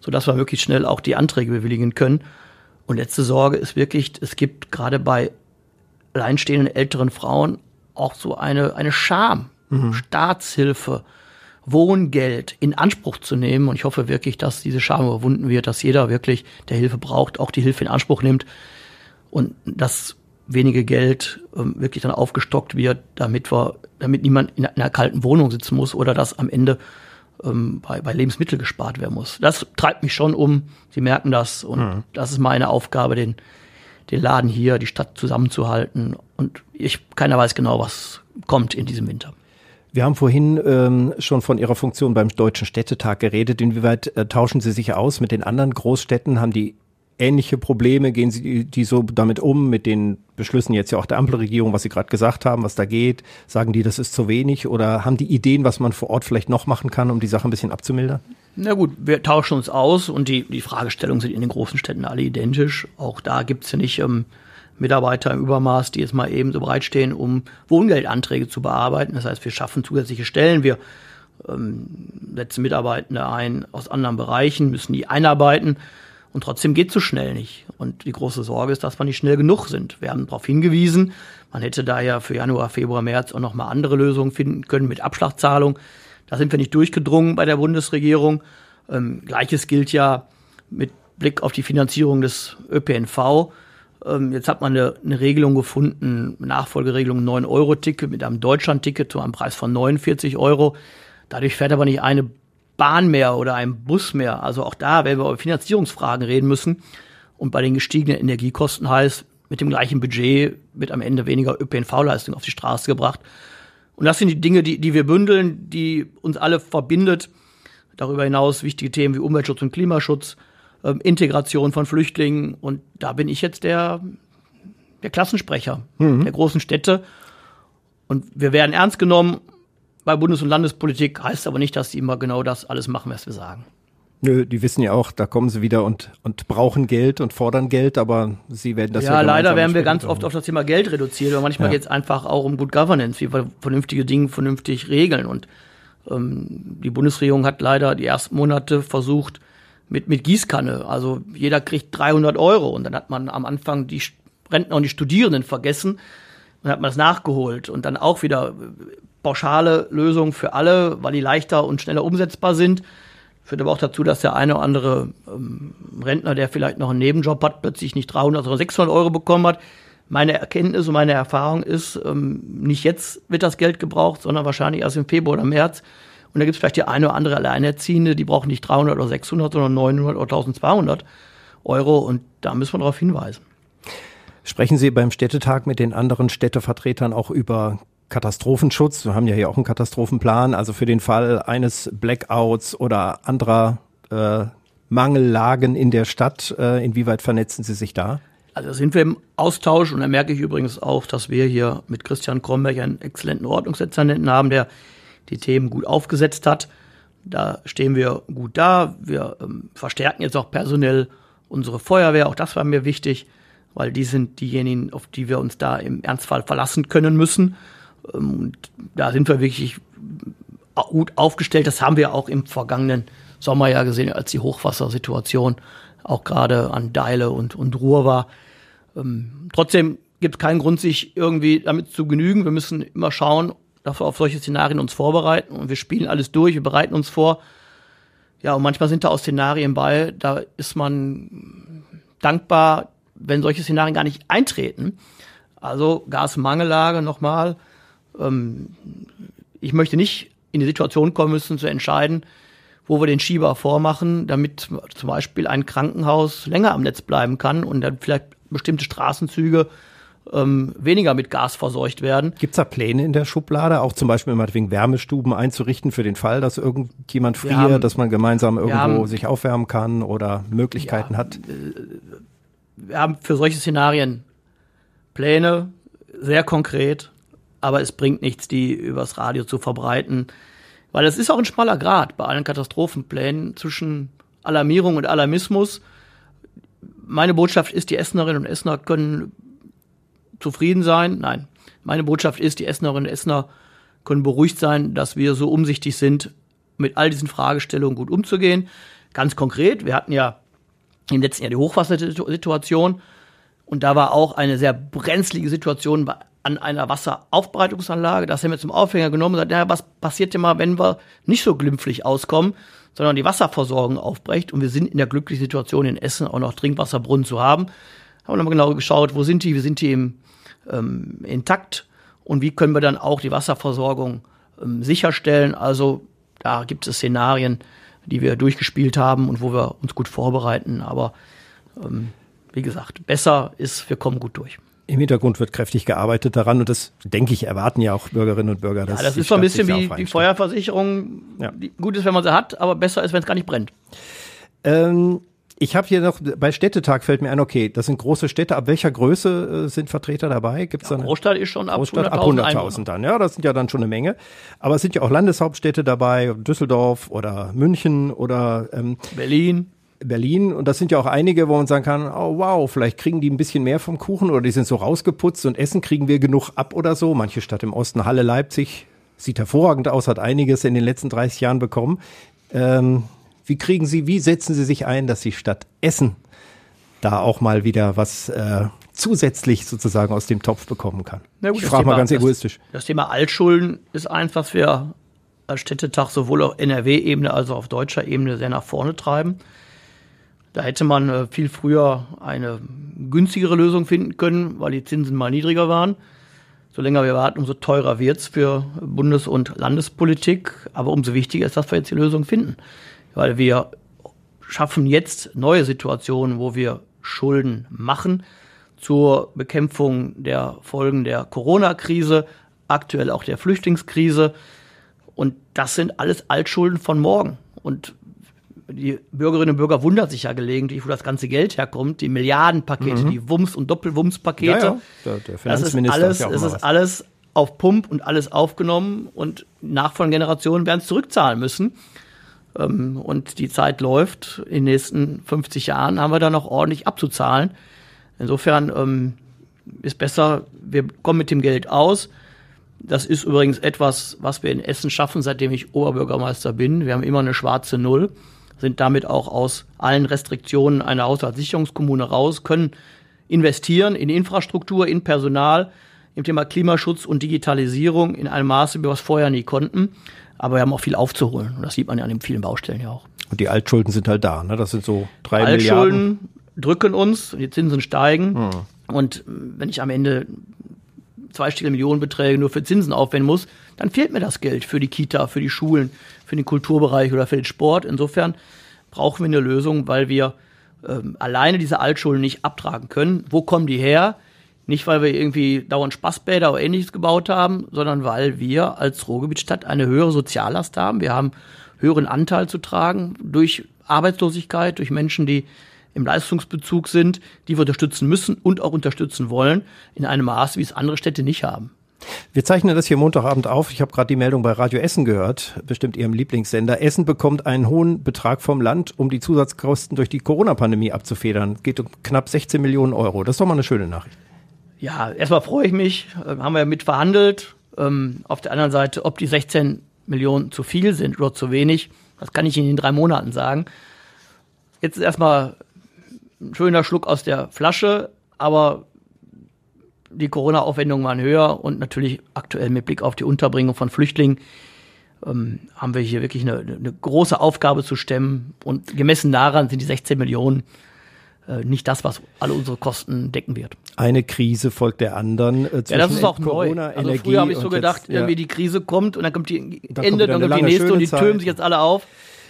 sodass wir möglichst schnell auch die Anträge bewilligen können. Und letzte Sorge ist wirklich, es gibt gerade bei alleinstehenden älteren Frauen auch so eine, eine Scham, mhm. Staatshilfe, Wohngeld in Anspruch zu nehmen. Und ich hoffe wirklich, dass diese Scham überwunden wird, dass jeder wirklich, der Hilfe braucht, auch die Hilfe in Anspruch nimmt und dass wenige Geld ähm, wirklich dann aufgestockt wird, damit wir, damit niemand in einer kalten Wohnung sitzen muss oder dass am Ende ähm, bei, bei Lebensmitteln gespart werden muss. Das treibt mich schon um. Sie merken das und mhm. das ist meine Aufgabe, den den Laden hier, die Stadt zusammenzuhalten. Und ich, keiner weiß genau, was kommt in diesem Winter. Wir haben vorhin ähm, schon von Ihrer Funktion beim Deutschen Städtetag geredet. Inwieweit äh, tauschen Sie sich aus mit den anderen Großstädten? Haben die ähnliche Probleme? Gehen Sie die so damit um, mit den Beschlüssen jetzt ja auch der Ampelregierung, was Sie gerade gesagt haben, was da geht? Sagen die, das ist zu wenig? Oder haben die Ideen, was man vor Ort vielleicht noch machen kann, um die Sache ein bisschen abzumildern? Na gut, wir tauschen uns aus und die, die Fragestellungen sind in den großen Städten alle identisch. Auch da gibt es ja nicht ähm, Mitarbeiter im Übermaß, die jetzt mal eben so bereitstehen, um Wohngeldanträge zu bearbeiten. Das heißt, wir schaffen zusätzliche Stellen, wir ähm, setzen Mitarbeitende ein aus anderen Bereichen, müssen die einarbeiten und trotzdem geht es so schnell nicht. Und die große Sorge ist, dass wir nicht schnell genug sind. Wir haben darauf hingewiesen, man hätte da ja für Januar, Februar, März auch nochmal andere Lösungen finden können mit Abschlagszahlung. Da sind wir nicht durchgedrungen bei der Bundesregierung. Ähm, Gleiches gilt ja mit Blick auf die Finanzierung des ÖPNV. Ähm, jetzt hat man eine, eine Regelung gefunden, Nachfolgeregelung 9-Euro-Ticket mit einem Deutschland-Ticket zu einem Preis von 49 Euro. Dadurch fährt aber nicht eine Bahn mehr oder ein Bus mehr. Also auch da werden wir über Finanzierungsfragen reden müssen. Und bei den gestiegenen Energiekosten heißt, mit dem gleichen Budget wird am Ende weniger ÖPNV-Leistung auf die Straße gebracht. Und das sind die Dinge, die, die wir bündeln, die uns alle verbindet. Darüber hinaus wichtige Themen wie Umweltschutz und Klimaschutz, ähm, Integration von Flüchtlingen. Und da bin ich jetzt der, der Klassensprecher mhm. der großen Städte. Und wir werden ernst genommen bei Bundes- und Landespolitik, heißt aber nicht, dass sie immer genau das alles machen, was wir sagen. Nö, die wissen ja auch, da kommen sie wieder und, und brauchen Geld und fordern Geld, aber sie werden das ja. Ja, leider werden wir ganz oft auf das Thema Geld reduziert, aber manchmal ja. geht es einfach auch um Good Governance, wie wir vernünftige Dinge vernünftig regeln. Und ähm, die Bundesregierung hat leider die ersten Monate versucht, mit, mit Gießkanne. Also jeder kriegt 300 Euro und dann hat man am Anfang die Rentner und die Studierenden vergessen und hat man das nachgeholt und dann auch wieder pauschale Lösungen für alle, weil die leichter und schneller umsetzbar sind. Führt aber auch dazu, dass der eine oder andere ähm, Rentner, der vielleicht noch einen Nebenjob hat, plötzlich nicht 300, sondern 600 Euro bekommen hat. Meine Erkenntnis und meine Erfahrung ist, ähm, nicht jetzt wird das Geld gebraucht, sondern wahrscheinlich erst im Februar oder März. Und da gibt es vielleicht die eine oder andere Alleinerziehende, die brauchen nicht 300 oder 600, sondern 900 oder 1200 Euro. Und da müssen wir darauf hinweisen. Sprechen Sie beim Städtetag mit den anderen Städtevertretern auch über Katastrophenschutz. Wir haben ja hier auch einen Katastrophenplan. Also für den Fall eines Blackouts oder anderer äh, Mangellagen in der Stadt. Äh, inwieweit vernetzen Sie sich da? Also sind wir im Austausch und da merke ich übrigens auch, dass wir hier mit Christian Kromberg einen exzellenten Ordnungsdezernenten haben, der die Themen gut aufgesetzt hat. Da stehen wir gut da. Wir ähm, verstärken jetzt auch personell unsere Feuerwehr. Auch das war mir wichtig, weil die sind diejenigen, auf die wir uns da im Ernstfall verlassen können müssen. Ähm, und da sind wir wirklich gut aufgestellt. Das haben wir auch im vergangenen Sommer ja gesehen, als die Hochwassersituation auch gerade an Deile und, und Ruhr war. Ähm, trotzdem gibt es keinen Grund, sich irgendwie damit zu genügen. Wir müssen immer schauen, dass auf solche Szenarien uns vorbereiten und wir spielen alles durch, wir bereiten uns vor. Ja, und manchmal sind da auch Szenarien bei, da ist man dankbar, wenn solche Szenarien gar nicht eintreten. Also Gasmangellage nochmal. Ähm, ich möchte nicht in die Situation kommen müssen, zu entscheiden, wo wir den Schieber vormachen, damit zum Beispiel ein Krankenhaus länger am Netz bleiben kann und dann vielleicht bestimmte Straßenzüge ähm, weniger mit Gas verseucht werden. Gibt es da Pläne in der Schublade, auch zum Beispiel wegen Wärmestuben einzurichten für den Fall, dass irgendjemand friert, haben, dass man gemeinsam irgendwo haben, sich aufwärmen kann oder Möglichkeiten ja, hat? Äh, wir haben für solche Szenarien Pläne, sehr konkret, aber es bringt nichts, die übers Radio zu verbreiten, weil es ist auch ein schmaler Grad bei allen Katastrophenplänen zwischen Alarmierung und Alarmismus. Meine Botschaft ist, die Essenerinnen und Essener können zufrieden sein. Nein, meine Botschaft ist, die Essenerinnen und Essener können beruhigt sein, dass wir so umsichtig sind, mit all diesen Fragestellungen gut umzugehen. Ganz konkret, wir hatten ja im letzten Jahr die Hochwassersituation und da war auch eine sehr brenzlige Situation an einer Wasseraufbereitungsanlage. Das haben wir zum Aufhänger genommen und gesagt, naja, was passiert denn mal, wenn wir nicht so glimpflich auskommen, sondern die Wasserversorgung aufbrecht und wir sind in der glücklichen Situation in Essen auch noch Trinkwasserbrunnen zu haben. Haben wir nochmal genau geschaut, wo sind die, wie sind die im, ähm, intakt und wie können wir dann auch die Wasserversorgung ähm, sicherstellen. Also da gibt es Szenarien, die wir durchgespielt haben und wo wir uns gut vorbereiten. Aber ähm, wie gesagt, besser ist, wir kommen gut durch. Im Hintergrund wird kräftig gearbeitet daran und das, denke ich, erwarten ja auch Bürgerinnen und Bürger. Dass ja, das ist so ein bisschen wie die Feuerversicherung. Ja. gut ist, wenn man sie hat, aber besser ist, wenn es gar nicht brennt. Ähm, ich habe hier noch, bei Städtetag fällt mir ein, okay, das sind große Städte. Ab welcher Größe äh, sind Vertreter dabei? Gibt's ja, Großstadt ist schon ab 100.000 ab 100.000 dann, ja, das sind ja dann schon eine Menge. Aber es sind ja auch Landeshauptstädte dabei, Düsseldorf oder München oder ähm, Berlin. Berlin und das sind ja auch einige, wo man sagen kann, oh wow, vielleicht kriegen die ein bisschen mehr vom Kuchen oder die sind so rausgeputzt und Essen kriegen wir genug ab oder so. Manche Stadt im Osten, Halle, Leipzig, sieht hervorragend aus, hat einiges in den letzten 30 Jahren bekommen. Ähm, wie kriegen Sie, wie setzen Sie sich ein, dass die Stadt Essen da auch mal wieder was äh, zusätzlich sozusagen aus dem Topf bekommen kann? Gut, ich frage mal ganz egoistisch. Das, Thema Altschulden ist eins, was wir als Städtetag sowohl auf NRW-Ebene als auch auf deutscher Ebene sehr nach vorne treiben. Da hätte man äh, viel früher eine günstigere Lösung finden können, weil die Zinsen mal niedriger waren. So länger wir warten, umso teurer wird's für Bundes- und Landespolitik. Aber umso wichtiger ist, dass wir jetzt die Lösung finden. Weil wir schaffen jetzt neue Situationen, wo wir Schulden machen zur Bekämpfung der Folgen der Corona-Krise, aktuell auch der Flüchtlingskrise. Und das sind alles Altschulden von morgen. Und die Bürgerinnen und Bürger wundern sich ja gelegentlich, wo das ganze Geld herkommt, die Milliardenpakete, mhm. die Wumms- und Doppelwumms-Pakete. Ja, ja. Der, der Finanzminister das ist alles, ja es ist alles auf Pump und alles aufgenommen und nachfolgende Generationen werden es zurückzahlen müssen. Ähm, und die Zeit läuft. In den nächsten 50 Jahren haben wir da noch ordentlich abzuzahlen. Insofern ähm, ist besser, wir kommen mit dem Geld aus. Das ist übrigens etwas, was wir in Essen schaffen, seitdem ich Oberbürgermeister bin. Wir haben immer eine schwarze Null, sind damit auch aus allen Restriktionen einer Haushaltssicherungskommune raus, können investieren in Infrastruktur, in Personal, im Thema Klimaschutz und Digitalisierung in einem Maße, wie wir es vorher nie konnten. Aber wir haben auch viel aufzuholen. Und das sieht man ja an den vielen Baustellen ja auch. Und die Altschulden sind halt da, ne? Das sind so drei Altschulden Milliarden. Altschulden drücken uns, die Zinsen steigen. Hm. Und wenn ich am Ende zweistellige Millionenbeträge nur für Zinsen aufwenden muss, dann fehlt mir das Geld für die Kita, für die Schulen, für den Kulturbereich oder für den Sport. Insofern brauchen wir eine Lösung, weil wir ähm, alleine diese Altschulden nicht abtragen können. Wo kommen die her? Nicht, weil wir irgendwie dauernd Spaßbäder oder ähnliches gebaut haben, sondern weil wir als Ruhrgebietstadt eine höhere Soziallast haben. Wir haben höheren Anteil zu tragen durch Arbeitslosigkeit, durch Menschen, die im Leistungsbezug sind, die wir unterstützen müssen und auch unterstützen wollen, in einem Maß, wie es andere Städte nicht haben. Wir zeichnen das hier Montagabend auf. Ich habe gerade die Meldung bei Radio Essen gehört, bestimmt Ihrem Lieblingssender. Essen bekommt einen hohen Betrag vom Land, um die Zusatzkosten durch die Corona-Pandemie abzufedern. Es geht um knapp 16 Millionen Euro. Das ist doch mal eine schöne Nachricht. Ja, erstmal freue ich mich. Äh, haben wir mit verhandelt. Ähm, auf der anderen Seite, ob die 16 Millionen zu viel sind oder zu wenig, das kann ich Ihnen in drei Monaten sagen. Jetzt ist erstmal ein schöner Schluck aus der Flasche, aber die Corona-Aufwendungen waren höher und natürlich aktuell mit Blick auf die Unterbringung von Flüchtlingen ähm, haben wir hier wirklich eine, eine, große Aufgabe zu stemmen und gemessen daran sind die 16 Millionen nicht das, was alle unsere Kosten decken wird. Eine Krise folgt der anderen. Äh, ja, das ist auch Corona, neu. Also Energie früher habe ich so gedacht, jetzt, ja. irgendwie die Krise kommt und dann kommt die dann Ende, kommt dann kommt die nächste und die türmen sich jetzt alle auf.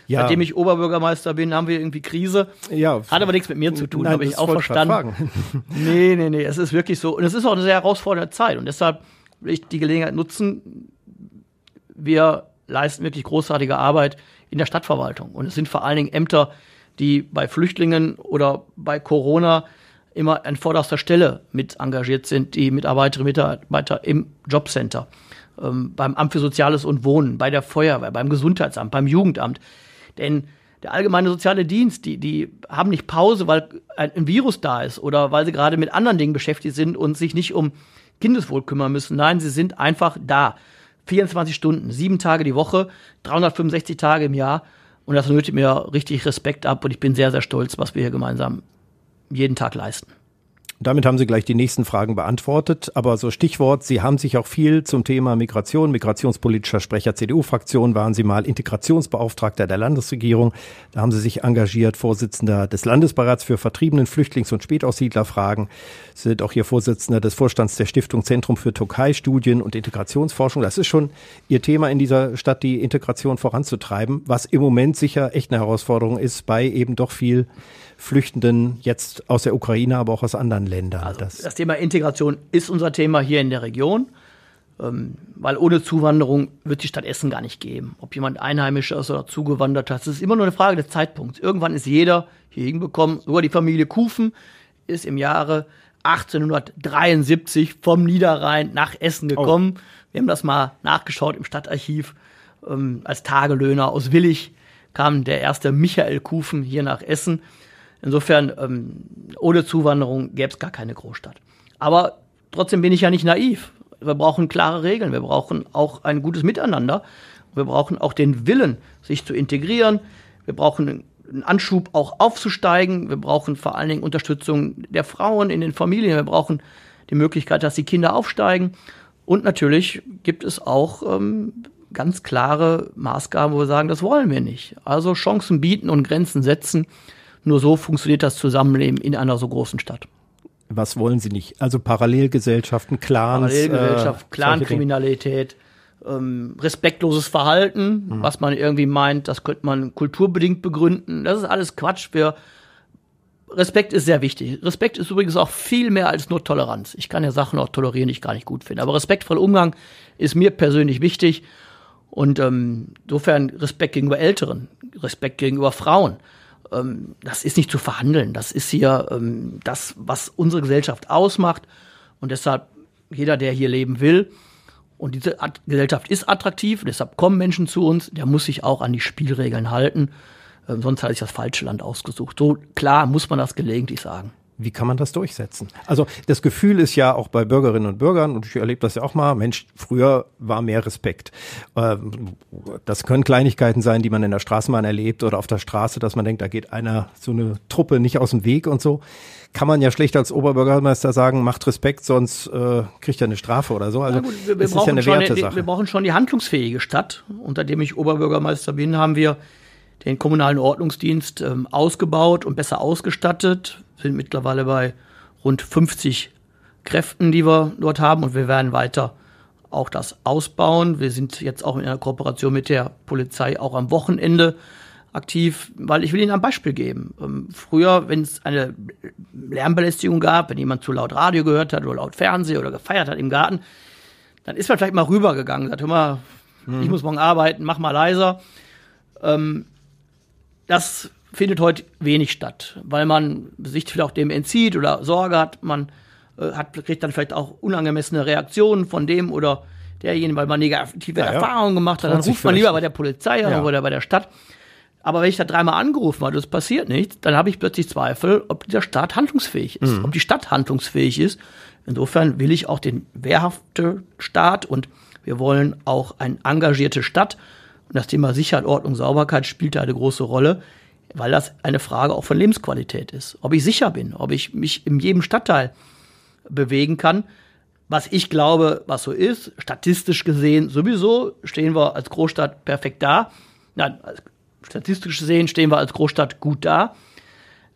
Ja. Seitdem ich Oberbürgermeister bin, haben wir irgendwie Krise. Ja. Hat aber nichts mit mir zu tun, habe ich auch verstanden. <laughs> <laughs> nee, nee, nee, es ist wirklich so. Und es ist auch eine sehr herausfordernde Zeit. Und deshalb will ich die Gelegenheit nutzen. Wir leisten wirklich großartige Arbeit in der Stadtverwaltung. Und es sind vor allen Dingen Ämter, die bei Flüchtlingen oder bei Corona immer an vorderster Stelle mit engagiert sind, die Mitarbeiterinnen und Mitarbeiter im Jobcenter, ähm, beim Amt für Soziales und Wohnen, bei der Feuerwehr, beim Gesundheitsamt, beim Jugendamt. Denn der allgemeine soziale Dienst, die, die haben nicht Pause, weil ein Virus da ist oder weil sie gerade mit anderen Dingen beschäftigt sind und sich nicht um Kindeswohl kümmern müssen. Nein, sie sind einfach da. 24 Stunden, sieben Tage die Woche, 365 Tage im Jahr. Und das nötigt mir richtig Respekt ab und ich bin sehr, sehr stolz, was wir hier gemeinsam jeden Tag leisten. Damit haben Sie gleich die nächsten Fragen beantwortet. Aber so Stichwort, Sie haben sich auch viel zum Thema Migration, migrationspolitischer Sprecher CDU-Fraktion, waren Sie mal Integrationsbeauftragter der Landesregierung. Da haben Sie sich engagiert, Vorsitzender des Landesbeirats für Vertriebenen, Flüchtlings- und Spätaussiedlerfragen. Sie sind auch hier Vorsitzender des Vorstands der Stiftung Zentrum für Türkei-Studien und Integrationsforschung. Das ist schon Ihr Thema in dieser Stadt, die Integration voranzutreiben, was im Moment sicher echt eine Herausforderung ist bei eben doch viel Flüchtenden jetzt aus der Ukraine, aber auch aus anderen Ländern. Also das, das, Thema Integration ist unser Thema hier in der Region, ähm, weil ohne Zuwanderung wird die Stadt Essen gar nicht geben. Ob jemand einheimisch ist oder zugewandert hat, ist immer nur eine Frage des Zeitpunkts. Irgendwann ist jeder hier hingekommen, sogar die Familie Kufen ist im Jahre 1873 vom Niederrhein nach Essen oh. gekommen. Oh. Wir haben das mal nachgeschaut im Stadtarchiv. Ähm, als Tagelöhner aus Willig kam der erste Michael Kufen hier nach Essen. Insofern, ähm, ohne Zuwanderung gäbe es gar keine Großstadt. Aber trotzdem bin ich ja nicht naiv. Wir brauchen klare Regeln. Wir brauchen auch ein gutes Miteinander. Wir brauchen auch den Willen, sich zu integrieren. Wir brauchen einen Anschub, auch aufzusteigen. Wir brauchen vor allen Dingen Unterstützung der Frauen in den Familien. Wir brauchen die Möglichkeit, dass die Kinder aufsteigen. Und natürlich gibt es auch ähm, ganz klare Maßgaben, wo wir sagen, das wollen wir nicht. Also Chancen bieten und Grenzen setzen. Nur so funktioniert das Zusammenleben in einer so großen Stadt. Was wollen Sie nicht? Also Parallelgesellschaften, Clans. Parallelgesellschaft, äh, Clankriminalität, ähm, respektloses Verhalten, mhm. was man irgendwie meint, das könnte man kulturbedingt begründen. Das ist alles Quatsch. Wir, Respekt ist sehr wichtig. Respekt ist übrigens auch viel mehr als nur Toleranz. Ich kann ja Sachen auch tolerieren, die ich gar nicht gut finde. Aber respektvoller Umgang ist mir persönlich wichtig. Und ähm, insofern Respekt gegenüber Älteren, Respekt gegenüber Frauen ähm, das ist nicht zu verhandeln. Das ist hier ähm, das, was unsere Gesellschaft ausmacht. Und deshalb jeder, der hier leben will Und diese At Gesellschaft ist attraktiv, deshalb kommen Menschen zu uns, der muss sich auch an die Spielregeln halten. Ähm, sonst hat sich das falsche Land ausgesucht. So klar muss man das gelegentlich sagen. Wie kann man das durchsetzen? Also das Gefühl ist ja auch bei Bürgerinnen und Bürgern, und ich erlebe das ja auch mal, Mensch, früher war mehr Respekt. Ähm, das können Kleinigkeiten sein, die man in der Straßenbahn erlebt oder auf der Straße, dass man denkt, da geht einer, so eine Truppe nicht aus dem Weg und so. Kann man ja schlecht als Oberbürgermeister sagen, macht Respekt, sonst äh, kriegt er eine Strafe oder so. Also gut, wir, wir ist ja eine Wertesache. Wir brauchen schon die handlungsfähige Stadt. Unter dem ich Oberbürgermeister bin, haben wir den kommunalen Ordnungsdienst ähm, ausgebaut und besser ausgestattet sind mittlerweile bei rund 50 Kräften, die wir dort haben und wir werden weiter auch das ausbauen. Wir sind jetzt auch in einer Kooperation mit der Polizei auch am Wochenende aktiv, weil ich will Ihnen ein Beispiel geben. Ähm, früher, wenn es eine Lärmbelästigung gab, wenn jemand zu laut Radio gehört hat oder laut Fernsehen oder gefeiert hat im Garten, dann ist man vielleicht mal rübergegangen, sagt, hör mal, hm. ich muss morgen arbeiten, mach mal leiser. Ähm, das findet heute wenig statt, weil man sich vielleicht auch dem entzieht oder Sorge hat. Man äh, hat, kriegt dann vielleicht auch unangemessene Reaktionen von dem oder derjenigen, weil man negative ja, Erfahrungen gemacht hat. Dann ruft man lieber bei der Polizei ja. oder bei der Stadt. Aber wenn ich da dreimal angerufen habe, das passiert nicht, dann habe ich plötzlich Zweifel, ob dieser Staat handlungsfähig ist, mhm. ob die Stadt handlungsfähig ist. Insofern will ich auch den wehrhaften Staat und wir wollen auch eine engagierte Stadt. Und das Thema Sicherheit, Ordnung, Sauberkeit spielt da eine große Rolle weil das eine Frage auch von Lebensqualität ist. Ob ich sicher bin, ob ich mich in jedem Stadtteil bewegen kann. Was ich glaube, was so ist, statistisch gesehen sowieso stehen wir als Großstadt perfekt da. Nein, statistisch gesehen stehen wir als Großstadt gut da.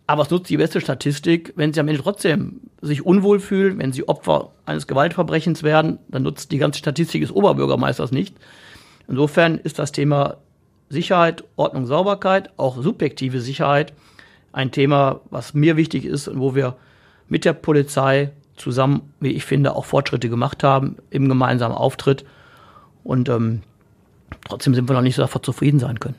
Aber es nutzt die beste Statistik, wenn sie am Ende trotzdem sich unwohl fühlen, wenn sie Opfer eines Gewaltverbrechens werden, dann nutzt die ganze Statistik des Oberbürgermeisters nicht. Insofern ist das Thema Sicherheit, Ordnung, Sauberkeit, auch subjektive Sicherheit, ein Thema, was mir wichtig ist und wo wir mit der Polizei zusammen, wie ich finde, auch Fortschritte gemacht haben im gemeinsamen Auftritt. Und ähm, trotzdem sind wir noch nicht so davon zufrieden sein können.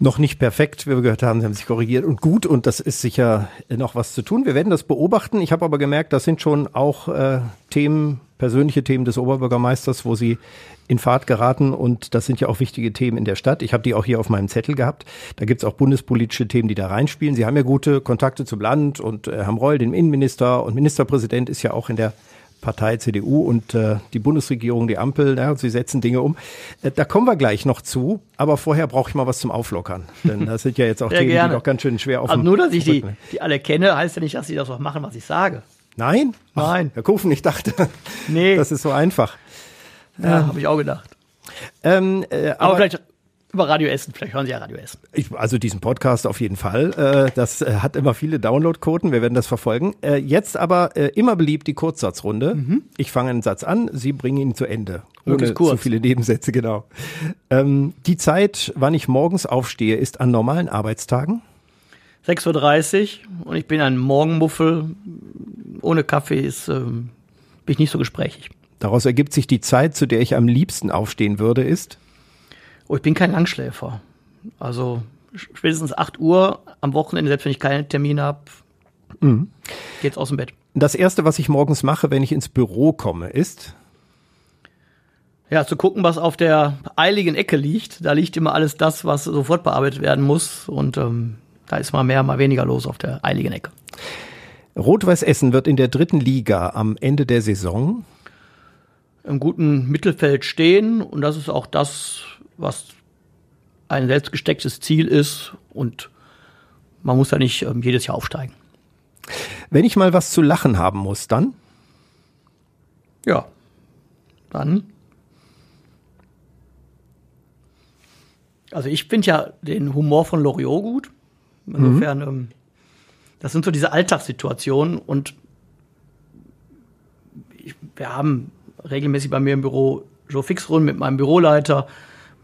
Noch nicht perfekt, wie wir gehört haben, sie haben sich korrigiert und gut und das ist sicher noch was zu tun. Wir werden das beobachten. Ich habe aber gemerkt, das sind schon auch äh, Themen, persönliche Themen des Oberbürgermeisters, wo Sie in Fahrt geraten und das sind ja auch wichtige Themen in der Stadt. Ich habe die auch hier auf meinem Zettel gehabt. Da gibt's auch bundespolitische Themen, die da reinspielen. Sie haben ja gute Kontakte zum Land und äh, Herrn Reul, dem Innenminister und Ministerpräsident ist ja auch in der Partei CDU und äh, die Bundesregierung, die Ampel, ja, sie setzen Dinge um. Äh, da kommen wir gleich noch zu, aber vorher brauche ich mal was zum Auflockern. Denn das sind ja jetzt auch <laughs> Themen, gerne. die noch ganz schön schwer auf Aber nur, dass ich die, die alle kenne, heißt ja nicht, dass sie das auch machen, was ich sage. Nein? Nein. Ach, Herr Kufen, ich dachte, <laughs> nee. das ist so einfach. Ja, ähm, habe ich auch gedacht. Ähm, äh, aber, aber, vielleicht über Radio Essen, vielleicht hören Sie ja Radio Essen. Ich, also diesen Podcast auf jeden Fall. Äh, das äh, hat immer viele Downloadquoten, wir werden das verfolgen. Äh, jetzt aber immer beliebt die Kurzsatzrunde. Mhm. Ich fange einen Satz an, Sie bringen ihn zu Ende. Ohne zu viele Nebensätze, genau. Ähm, die Zeit, wann ich morgens aufstehe, ist an normalen Arbeitstagen? 6.30 Uhr und ich bin ein Morgenmuffel. Ohne Kaffee ist, ähm, bin ich nicht so gesprächig. Daraus ergibt sich die Zeit, zu der ich am liebsten aufstehen würde, ist? Oh, ich bin kein Langschläfer. Also spätestens 8 Uhr am Wochenende, selbst wenn ich keinen Termin habe, mhm. geht's aus dem Bett. Das erste, was ich morgens mache, wenn ich ins Büro komme, ist? Ja, zu gucken, was auf der eiligen Ecke liegt. Da liegt immer alles das, was sofort bearbeitet werden muss. Und ähm, da ist mal mehr, mal weniger los auf der eiligen Ecke. Rot-Weiß Essen wird in der dritten Liga am Ende der Saison im guten Mittelfeld stehen. Und das ist auch das, was ein selbstgestecktes Ziel ist. Und man muss da nicht ähm, jedes Jahr aufsteigen. Wenn ich mal was zu lachen haben muss, dann? Ja, dann. Also ich finde ja den Humor von Loriot gut. Insofern, mhm. ähm, das sind so diese Alltagssituationen und ich, wir haben regelmäßig bei mir im Büro Joe Fixrun mit meinem Büroleiter,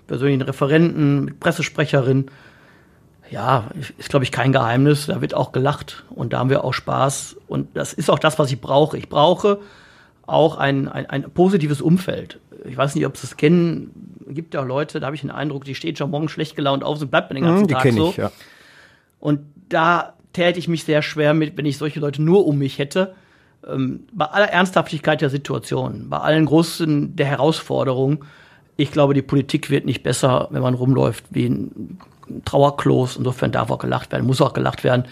persönlichen Referenten, mit Pressesprecherin. Ja, ist, glaube ich, kein Geheimnis. Da wird auch gelacht und da haben wir auch Spaß. Und das ist auch das, was ich brauche. Ich brauche auch ein, ein, ein positives Umfeld. Ich weiß nicht, ob Sie es kennen. Es gibt ja Leute, da habe ich den Eindruck, die steht schon morgen schlecht gelaunt auf und bleibt mir den ganzen mhm, die Tag so. Ich, ja. Und da täte ich mich sehr schwer mit, wenn ich solche Leute nur um mich hätte ähm, bei aller Ernsthaftigkeit der Situation, bei allen großen der Herausforderungen, ich glaube, die Politik wird nicht besser, wenn man rumläuft wie ein Trauerklos. Insofern darf auch gelacht werden, muss auch gelacht werden,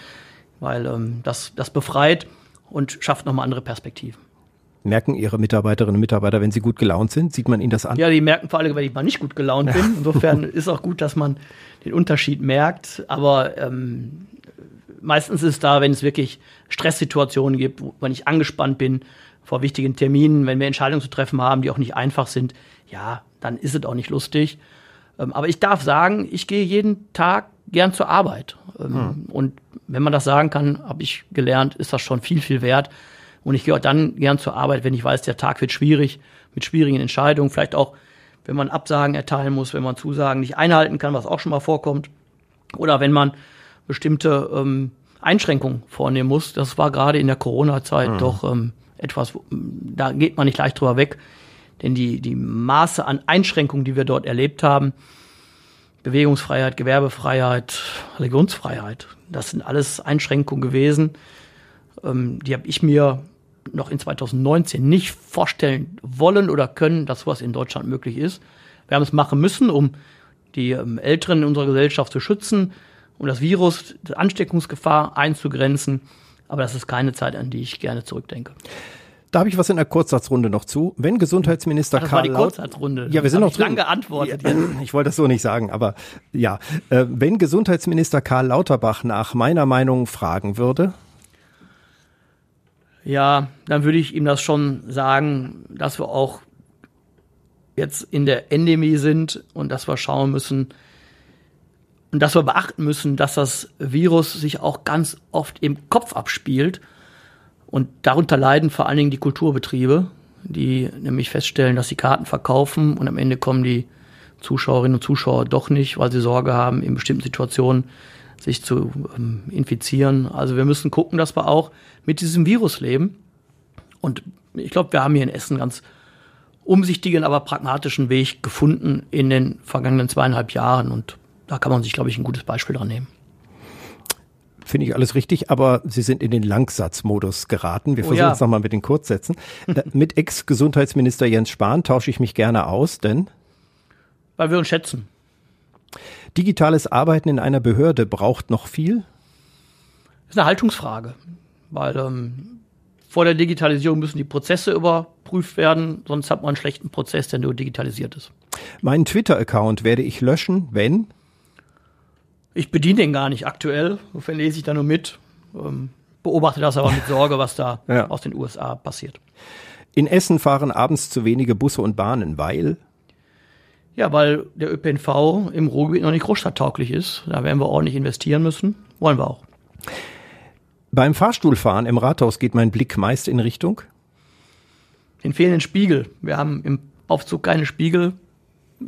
weil ähm, das, das befreit und schafft nochmal andere Perspektiven. Merken Ihre Mitarbeiterinnen und Mitarbeiter, wenn sie gut gelaunt sind? Sieht man Ihnen das an? Ja, die merken vor allem, wenn ich mal nicht gut gelaunt bin. <laughs> Insofern ist auch gut, dass man den Unterschied merkt. Aber ähm, meistens ist es da, wenn es wirklich Stresssituationen gibt, wo wenn ich angespannt bin vor wichtigen Terminen, wenn wir Entscheidungen zu treffen haben, die auch nicht einfach sind, ja, dann ist es auch nicht lustig. Ähm, aber ich darf sagen, ich gehe jeden Tag gern zur Arbeit. Ähm, hm. Und wenn man das sagen kann, habe ich gelernt, ist das schon viel, viel wert. Und ich gehe auch dann gern zur Arbeit, wenn ich weiß, der Tag wird schwierig, mit schwierigen Entscheidungen, vielleicht auch, wenn man Absagen erteilen muss, wenn man Zusagen nicht einhalten kann, was auch schon mal vorkommt. Oder wenn man bestimmte ähm, Einschränkungen vornehmen muss. Das war gerade in der Corona-Zeit mhm. doch ähm, etwas, da geht man nicht leicht drüber weg. Denn die, die Maße an Einschränkungen, die wir dort erlebt haben, Bewegungsfreiheit, Gewerbefreiheit, Religionsfreiheit, das sind alles Einschränkungen gewesen. Ähm, die habe ich mir noch in 2019 nicht vorstellen wollen oder können, dass sowas in Deutschland möglich ist. Wir haben es machen müssen, um die ähm, Älteren in unserer Gesellschaft zu schützen, um das Virus, die Ansteckungsgefahr einzugrenzen. Aber das ist keine Zeit, an die ich gerne zurückdenke. Da habe ich was in der Kurzsatzrunde noch zu. Wenn Gesundheitsminister das Karl war die Kurzsatzrunde. Ja, wir sind noch drin. lang geantwortet. Ja, ich wollte das so nicht sagen, aber ja, äh, wenn Gesundheitsminister Karl Lauterbach nach meiner Meinung fragen würde, ja, dann würde ich ihm das schon sagen, dass wir auch jetzt in der Endemie sind und dass wir schauen müssen und dass wir beachten müssen, dass das Virus sich auch ganz oft im Kopf abspielt. Und darunter leiden vor allen Dingen die Kulturbetriebe, die nämlich feststellen, dass sie Karten verkaufen und am Ende kommen die Zuschauerinnen und Zuschauer doch nicht, weil sie Sorge haben, in bestimmten Situationen sich zu ähm, infizieren. Also wir müssen gucken, dass wir auch mit diesem Virus leben. Und ich glaube, wir haben hier in Essen ganz umsichtigen, aber pragmatischen Weg gefunden in den vergangenen zweieinhalb Jahren. Und da kann man sich, glaube ich, ein gutes Beispiel dran nehmen. Finde ich alles richtig, aber Sie sind in den Langsatzmodus geraten. Wir Oh versuchen ja. es nochmal mit den Kurzsätzen. Mit Ex-Gesundheitsminister Jens Spahn tausche ich mich gerne aus, denn Weil wir uns schätzen. Digitales Arbeiten in einer Behörde braucht noch viel. Das ist eine Haltungsfrage. Weil ähm, vor der Digitalisierung müssen die Prozesse überprüft werden, sonst hat man einen schlechten Prozess, der nur digitalisiert ist. Meinen Twitter-Account werde ich löschen, wenn Ich bediene den gar nicht aktuell, insofern lese ich da nur mit. Ähm, beobachte das aber mit Sorge, was da <laughs> Ja. aus den USA passiert. in Essen fahren abends zu wenige Busse und Bahnen, weil Ja, weil der ÖPNV im Ruhrgebiet noch nicht großstadttauglich ist. Da werden wir ordentlich investieren müssen. Wollen wir auch. beim Fahrstuhlfahren im Rathaus geht mein Blick meist in Richtung Den fehlenden Spiegel. Wir haben im Aufzug keine Spiegel.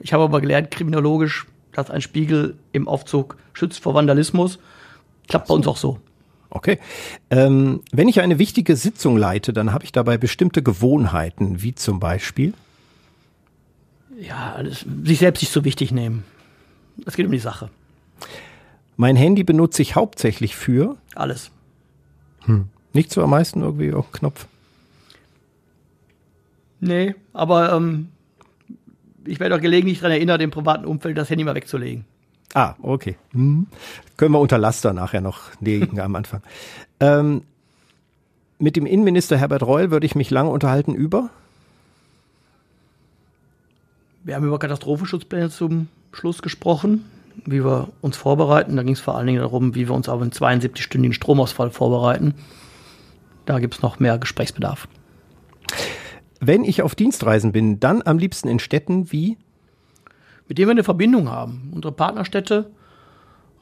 Ich habe aber gelernt, kriminologisch, dass ein Spiegel im Aufzug schützt vor Vandalismus. Klappt bei uns auch so. Okay. Ähm, wenn ich eine wichtige Sitzung leite, dann habe ich dabei bestimmte Gewohnheiten, wie zum Beispiel. Ja, alles, sich selbst nicht so wichtig nehmen. Es geht um die Sache. Mein Handy benutze ich hauptsächlich für, Alles. nicht so am meisten irgendwie auf den Knopf. Nee, aber ähm, ich werde auch gelegentlich daran erinnert, im privaten Umfeld das Handy mal wegzulegen. Ah, okay. Hm. Können wir unter Laster nachher noch legen am Anfang. <laughs> Ähm, mit dem Innenminister Herbert Reul würde ich mich lange unterhalten über. Wir haben über Katastrophenschutzpläne zum Schluss gesprochen, wie wir uns vorbereiten. Da ging es vor allen Dingen darum, wie wir uns auf einen 72-stündigen Stromausfall vorbereiten. Da gibt es noch mehr Gesprächsbedarf. Wenn ich auf Dienstreisen bin, dann am liebsten in Städten wie Mit denen wir eine Verbindung haben. Unsere Partnerstädte.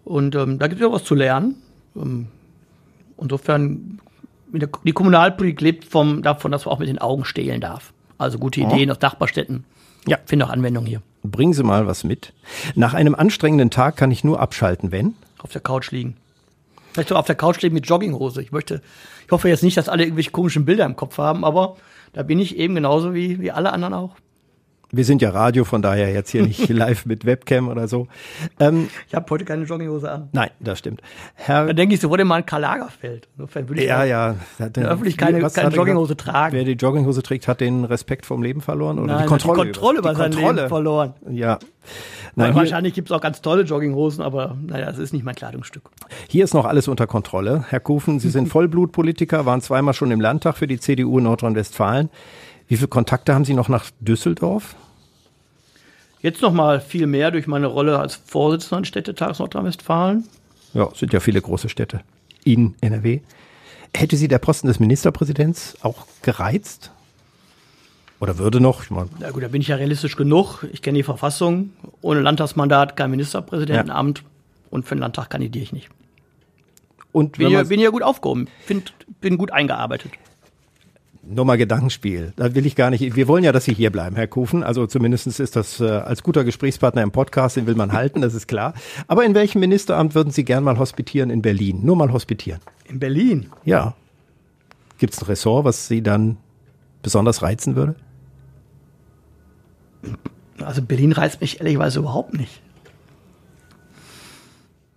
Und ähm, da gibt es ja was zu lernen. Ähm, insofern, die Kommunalpolitik lebt vom, davon, dass man auch mit den Augen stehlen darf. Also gute Ideen aus Nachbarstädten. Ja. Finde auch Anwendung hier. Bringen Sie mal was mit. Nach einem anstrengenden Tag kann ich nur abschalten, wenn. auf der Couch liegen. Vielleicht so auf der Couch liegen mit Jogginghose. Ich möchte, ich hoffe jetzt nicht, dass alle irgendwelche komischen Bilder im Kopf haben, aber da bin ich eben genauso wie, wie alle anderen auch. Wir sind ja Radio, von daher jetzt hier nicht <laughs> live mit Webcam oder so. Ähm, ich habe heute keine Jogginghose an. Nein, das stimmt. Herr, Dann denke ich, so wurde mal ein Karl Lagerfeld. Insofern würde ich ja, ja. in der Öffentlichkeit keine, Was keine hat Jogginghose gesagt? tragen. Wer die Jogginghose trägt, hat den Respekt vom Leben verloren oder Nein, die Kontrolle, die Kontrolle über die sein Kontrolle. Leben verloren. Ja. Weil Nein, hier, wahrscheinlich gibt es auch ganz tolle Jogginghosen, aber naja, das ist nicht mein Kleidungsstück. hier ist noch alles unter Kontrolle. Herr Kufen, Sie sind <laughs> Vollblutpolitiker, waren zweimal schon im Landtag für die CDU in Nordrhein-Westfalen. Wie viele Kontakte haben Sie noch nach Düsseldorf? Jetzt noch mal viel mehr durch meine Rolle als Vorsitzender des Städtetags Nordrhein-Westfalen. Ja, sind ja viele große Städte in NRW. Hätte Sie der Posten des Ministerpräsidents auch gereizt? Oder würde noch? Ich meine, Na gut, da bin ich ja realistisch genug. Ich kenne die Verfassung. Ohne Landtagsmandat kein Ministerpräsidentenamt. Und für den Landtag kandidiere ich nicht. und Bin, man, bin hier gut aufgehoben. Find, bin gut eingearbeitet. Nur mal Gedankenspiel. Da will ich gar nicht. Wir wollen ja, dass Sie hier bleiben, Herr Kufen. Also zumindest ist das äh, als guter Gesprächspartner im Podcast, den will man halten, das ist klar. Aber in welchem Ministeramt würden Sie gern mal hospitieren in Berlin? Nur mal hospitieren. In Berlin. Ja. Gibt es ein Ressort, was Sie dann besonders reizen würde? Also Berlin reizt mich ehrlicherweise überhaupt nicht.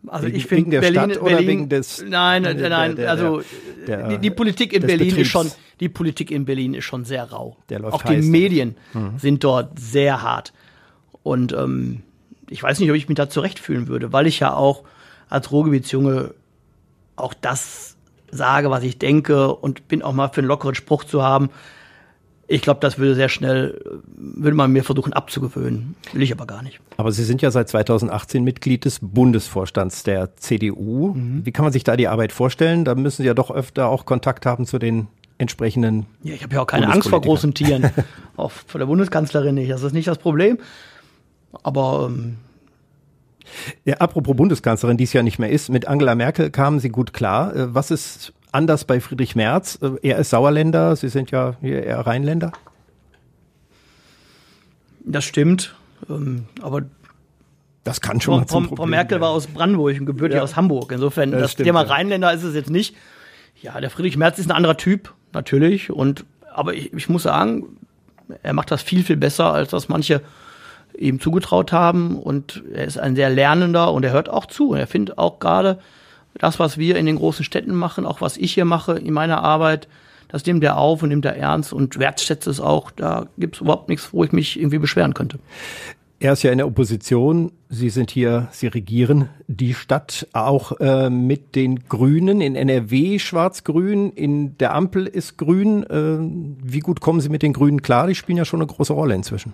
Also Wegen- ich finde der Berlin, Stadt oder Berlin, wegen des- nein, der- nein, nein, der- also der- die, die Politik in Berlin Betriebs. ist schon, die Politik in Berlin ist schon sehr rau. Der läuft Auch die heiß, Mhm. Medien sind dort sehr hart. Und ähm, ich weiß nicht, ob ich mich da zurechtfühlen würde, weil ich ja auch als Ruhrgebietsjunge auch das sage, was ich denke und bin auch mal für einen lockeren Spruch zu haben. Ich glaube, das würde sehr schnell, würde man mir versuchen abzugewöhnen. Will ich aber gar nicht. Aber Sie sind ja seit 2018 Mitglied des Bundesvorstands der CDU. Mhm. Wie kann man sich da die Arbeit vorstellen? Da müssen Sie ja doch öfter auch Kontakt haben zu den entsprechenden. Ja, ich habe ja auch keine Angst vor großen. Tieren. <laughs> auch vor der Bundeskanzlerin nicht. Das ist nicht das Problem. Aber ähm, Ja, apropos Bundeskanzlerin, die es ja nicht mehr ist, mit Angela Merkel kamen Sie gut klar. Äh, Was ist anders bei Friedrich Merz? Äh, Er ist Sauerländer, Sie sind ja hier eher Rheinländer. das stimmt. Ähm, aber Das kann schon Frau, mal zum Frau, Frau Problem Merkel werden. war aus Brandenburg und gebürtig Ja. aus Hamburg. Insofern, Das das, stimmt, Thema ja. Rheinländer ist es jetzt nicht. Ja, der Friedrich Merz ist ein anderer Typ, natürlich. Und, aber ich, ich muss sagen, er macht das viel, viel besser, als das manche ihm zugetraut haben. Und er ist ein sehr lernender und er hört auch zu. Und er findet auch gerade das, was wir in den großen Städten machen, auch was ich hier mache in meiner Arbeit, das nimmt er auf und nimmt er ernst und wertschätzt es auch. Da gibt es überhaupt nichts, wo ich mich irgendwie beschweren könnte. Er ist ja in der Opposition. Sie sind hier, Sie regieren die Stadt auch äh, mit den Grünen. In NRW schwarz-grün, in der Ampel ist grün. Äh, wie gut kommen Sie mit den Grünen klar? Die spielen ja schon eine große Rolle inzwischen.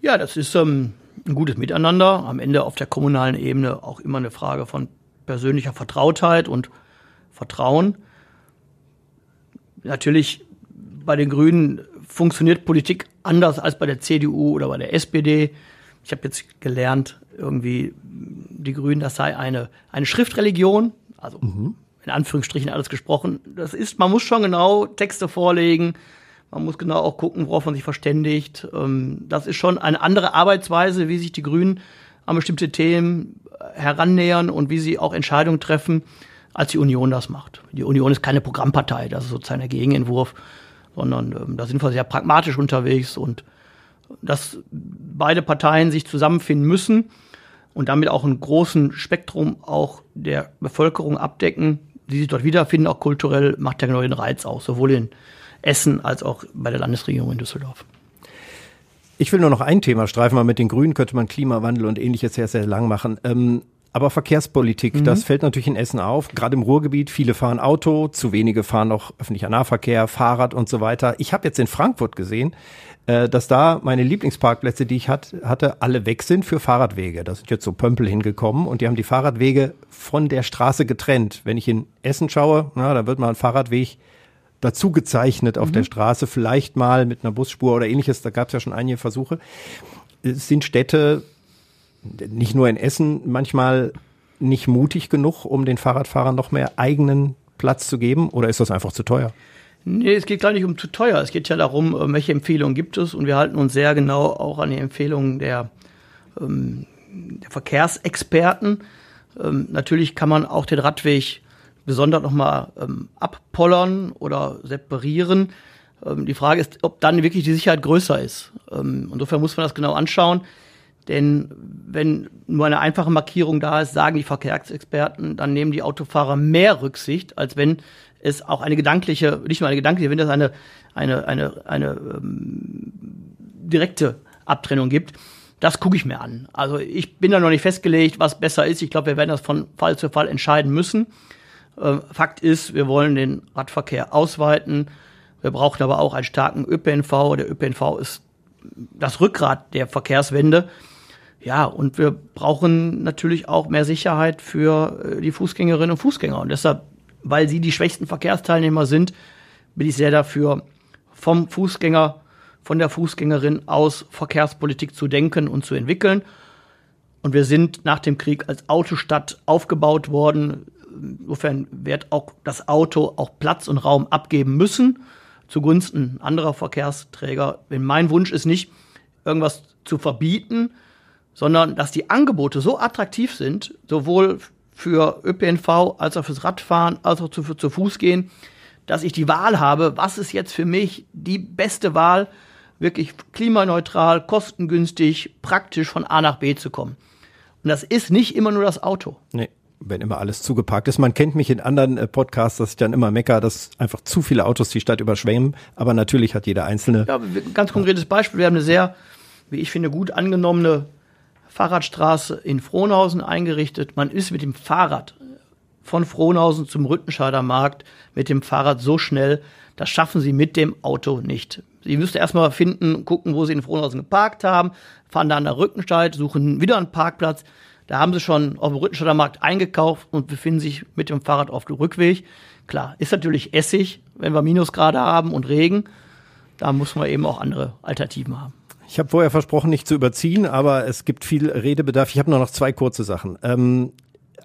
Ja, das ist ähm, ein gutes Miteinander. Am Ende auf der kommunalen Ebene auch immer eine Frage von persönlicher Vertrautheit und Vertrauen. Natürlich bei den Grünen funktioniert Politik anders als bei der CDU oder bei der SPD. Ich habe jetzt gelernt, irgendwie die Grünen, das sei eine, eine Schriftreligion, also in Anführungsstrichen alles gesprochen. Das ist, man muss schon genau Texte vorlegen, man muss genau auch gucken, worauf man sich verständigt. Ähm, Das ist schon eine andere Arbeitsweise, wie sich die Grünen an bestimmte Themen herannähern und wie sie auch Entscheidungen treffen, als die Union das macht. Die Union ist keine Programmpartei, das ist sozusagen der Gegenentwurf, sondern ähm, da sind wir sehr pragmatisch unterwegs und dass beide Parteien sich zusammenfinden müssen und damit auch ein großen Spektrum auch der Bevölkerung abdecken, die sich dort wiederfinden, auch kulturell, macht ja genau den Reiz aus, sowohl in Essen als auch bei der Landesregierung in Düsseldorf. Ich will nur noch ein Thema streifen, weil mit den Grünen könnte man Klimawandel und ähnliches sehr, sehr lang machen. Ähm, aber Verkehrspolitik, das fällt natürlich in Essen auf, gerade im Ruhrgebiet. Viele fahren Auto, zu wenige fahren noch öffentlicher Nahverkehr, Fahrrad und so weiter. Ich habe jetzt in Frankfurt gesehen, äh, dass da meine Lieblingsparkplätze, die ich hat, hatte, alle weg sind für Fahrradwege. Da sind jetzt so Pömpel hingekommen und die haben die Fahrradwege von der Straße getrennt. Wenn ich in Essen schaue, na, da wird mal ein Fahrradweg dazu gezeichnet auf der Straße, vielleicht mal mit einer Busspur oder ähnliches. Da gab es ja schon einige Versuche. Es sind Städte, nicht nur in Essen, manchmal nicht mutig genug, um den Fahrradfahrern noch mehr eigenen Platz zu geben? Oder ist das einfach zu teuer? Nee, es geht gar nicht um zu teuer. Es geht ja darum, äh, welche Empfehlungen gibt es. Und wir halten uns sehr genau auch an die Empfehlungen der, ähm, der Verkehrsexperten. Ähm, natürlich kann man auch den Radweg besonders nochmal ähm, abpollern oder separieren. Ähm, die Frage ist, ob dann wirklich die Sicherheit größer ist. Ähm, insofern muss man das genau anschauen. Denn wenn nur eine einfache Markierung da ist, sagen die Verkehrsexperten, dann nehmen die Autofahrer mehr Rücksicht, als wenn es auch eine gedankliche, nicht nur eine gedankliche, wenn es eine, eine, eine, eine ähm, direkte Abtrennung gibt. Das gucke ich mir an. Also ich bin da noch nicht festgelegt, was besser ist. Ich glaube, wir werden das von Fall zu Fall entscheiden müssen. Äh, Fakt ist, wir wollen den Radverkehr ausweiten. Wir brauchen aber auch einen starken ÖPNV. Der ÖPNV ist das Rückgrat der Verkehrswende. Ja, und wir brauchen natürlich auch mehr Sicherheit für äh, die Fußgängerinnen und Fußgänger. Und deshalb, weil sie die schwächsten Verkehrsteilnehmer sind, bin ich sehr dafür, vom Fußgänger, von der Fußgängerin aus Verkehrspolitik zu denken und zu entwickeln. Und wir sind nach dem Krieg als Autostadt aufgebaut worden. Insofern wird auch das Auto auch Platz und Raum abgeben müssen zugunsten anderer Verkehrsträger. Wenn mein Wunsch ist nicht, irgendwas zu verbieten, sondern dass die Angebote so attraktiv sind, sowohl für ÖPNV als auch fürs Radfahren, als auch zu, für, zu Fuß gehen, dass ich die Wahl habe, was ist jetzt für mich die beste Wahl, wirklich klimaneutral, kostengünstig, praktisch von A nach B zu kommen. Und das ist nicht immer nur das Auto. Nee wenn immer alles zugeparkt ist. Man kennt mich in anderen äh, Podcasts, dass ich dann immer mecker, dass einfach zu viele Autos die Stadt überschwemmen. Aber natürlich hat jeder einzelne. Ja, ganz konkretes Beispiel. Wir haben eine sehr, wie ich finde, gut angenommene Fahrradstraße in Frohnhausen eingerichtet. Man ist mit dem Fahrrad von Frohnhausen zum Rüttenscheider Markt mit dem Fahrrad so schnell, das schaffen sie mit dem Auto nicht. Sie müssten erstmal finden, gucken, wo sie in Frohnhausen geparkt haben, fahren da an der Rückensteig, suchen wieder einen Parkplatz. Da haben sie schon auf dem Rüttenstadter Markt eingekauft und befinden sich mit dem Fahrrad auf dem Rückweg. Klar, ist natürlich Essig, wenn wir Minusgrade haben und Regen. Da muss man eben auch andere Alternativen haben. Ich habe vorher versprochen, nicht zu überziehen, aber es gibt viel Redebedarf. Ich habe nur noch zwei kurze Sachen. Ähm,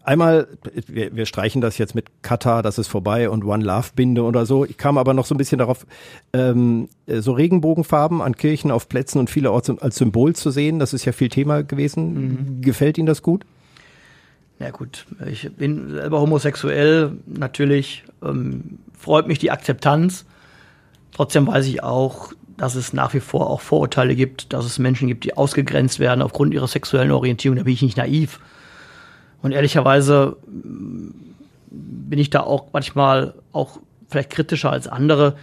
einmal, wir, wir streichen das jetzt mit Katar, das ist vorbei und One Love Binde oder so. Ich kam aber noch so ein bisschen darauf, ähm, so Regenbogenfarben an Kirchen, auf Plätzen und vielerorts als Symbol zu sehen. Das ist ja viel Thema gewesen. Mhm. Gefällt Ihnen das gut? Ja gut, ich bin selber homosexuell. Natürlich ähm, freut mich die Akzeptanz. Trotzdem weiß ich auch, dass es nach wie vor auch Vorurteile gibt, dass es Menschen gibt, die ausgegrenzt werden aufgrund ihrer sexuellen Orientierung. Da bin ich nicht naiv. Und ehrlicherweise mm, bin ich da auch manchmal auch vielleicht kritischer als andere.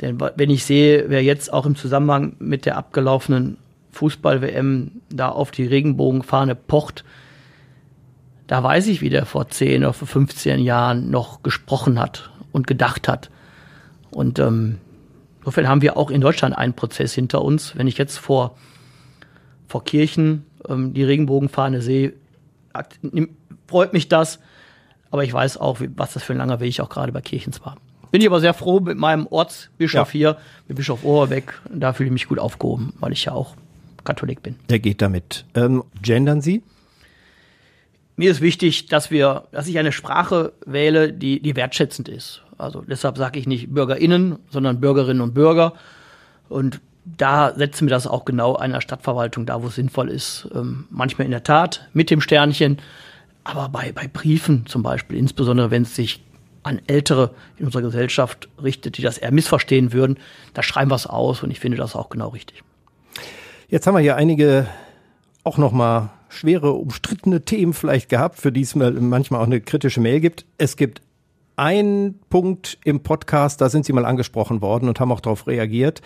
Denn wenn ich sehe, wer jetzt auch im Zusammenhang mit der abgelaufenen Fußball-WM da auf die Regenbogenfahne pocht, da weiß ich, wie der vor 10 oder vor 15 Jahren noch gesprochen hat und gedacht hat. Und ähm, insofern haben wir auch in Deutschland einen Prozess hinter uns. Wenn ich jetzt vor, vor Kirchen ähm, die Regenbogenfahne sehe, freut mich das. Aber ich weiß auch, was das für ein langer Weg auch gerade bei Kirchens war. Bin ich aber sehr froh mit meinem Ortsbischof ja. hier, mit Bischof Ohrbeck. Da fühle ich mich gut aufgehoben, weil ich ja auch Katholik bin. Der geht damit. Ähm, gendern Sie? Mir ist wichtig, dass wir, dass ich eine Sprache wähle, die, die wertschätzend ist. Also deshalb sage ich nicht BürgerInnen, sondern Bürgerinnen und Bürger. Und da setzen wir das auch genau einer Stadtverwaltung da, wo es sinnvoll ist. Ähm, manchmal in der Tat mit dem Sternchen, aber bei, bei Briefen zum Beispiel, insbesondere wenn es sich an Ältere in unserer Gesellschaft richtet, die das eher missverstehen würden, da schreiben wir es aus und ich finde das auch genau richtig. Jetzt haben wir hier einige auch nochmal schwere, umstrittene Themen vielleicht gehabt, für die es manchmal auch eine kritische Mail gibt. Es gibt einen Punkt im Podcast, da sind Sie mal angesprochen worden und haben auch darauf reagiert.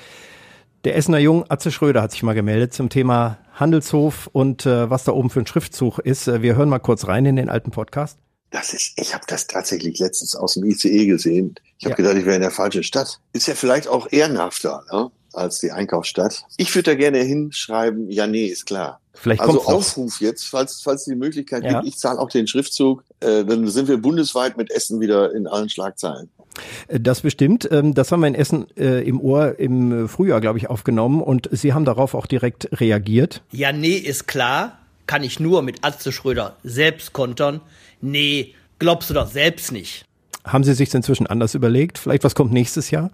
Der Essener Jung Atze Schröder hat sich mal gemeldet zum Thema Handelshof und äh, was da oben für ein Schriftzug ist. Äh, wir hören mal kurz rein in den alten Podcast. Das ist, ich habe das tatsächlich letztens aus dem ICE gesehen. Ich habe ja. gedacht, ich wäre in der falschen Stadt. Ist ja vielleicht auch ehrenhafter ne, als die Einkaufsstadt. Ich würde da gerne hinschreiben, ja, nee, ist klar. Vielleicht also Aufruf jetzt, falls, falls die Möglichkeit ja. gibt, ich zahle auch den Schriftzug, äh, dann sind wir bundesweit mit Essen wieder in allen Schlagzeilen. Äh, das bestimmt. Ähm, das haben wir in Essen äh, im Ohr im Frühjahr, glaube ich, aufgenommen und Sie haben darauf auch direkt reagiert. Ja, nee, ist klar. Kann ich nur mit Atze Schröder selbst kontern. Nee, glaubst du doch selbst nicht. Haben Sie sich inzwischen anders überlegt? Vielleicht was kommt nächstes Jahr?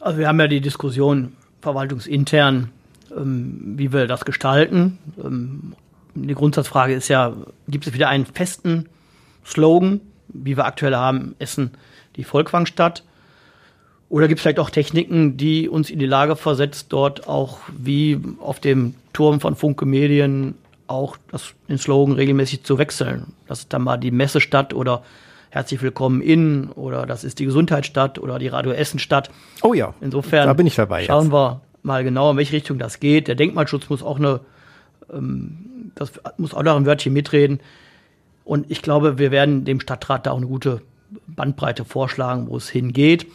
Also wir haben ja die Diskussion verwaltungsintern, ähm, wie wir das gestalten. Ähm, die Grundsatzfrage ist ja, gibt es wieder einen festen Slogan, wie wir aktuell haben, Essen die Volkwangstadt? Oder gibt es vielleicht auch Techniken, die uns in die Lage versetzt, dort auch wie auf dem Turm von Funke Medien auch das, den Slogan regelmäßig zu wechseln. Das ist dann mal die Messestadt oder Herzlich willkommen in oder das ist die Gesundheitsstadt oder die Radio Essen Stadt. Oh ja. Insofern da bin ich dabei. Schauen jetzt. wir mal genau, in welche Richtung das geht. Der Denkmalschutz muss auch eine, ähm, das muss auch noch ein Wörtchen mitreden. Und ich glaube, wir werden dem Stadtrat da auch eine gute Bandbreite vorschlagen, wo es hingeht.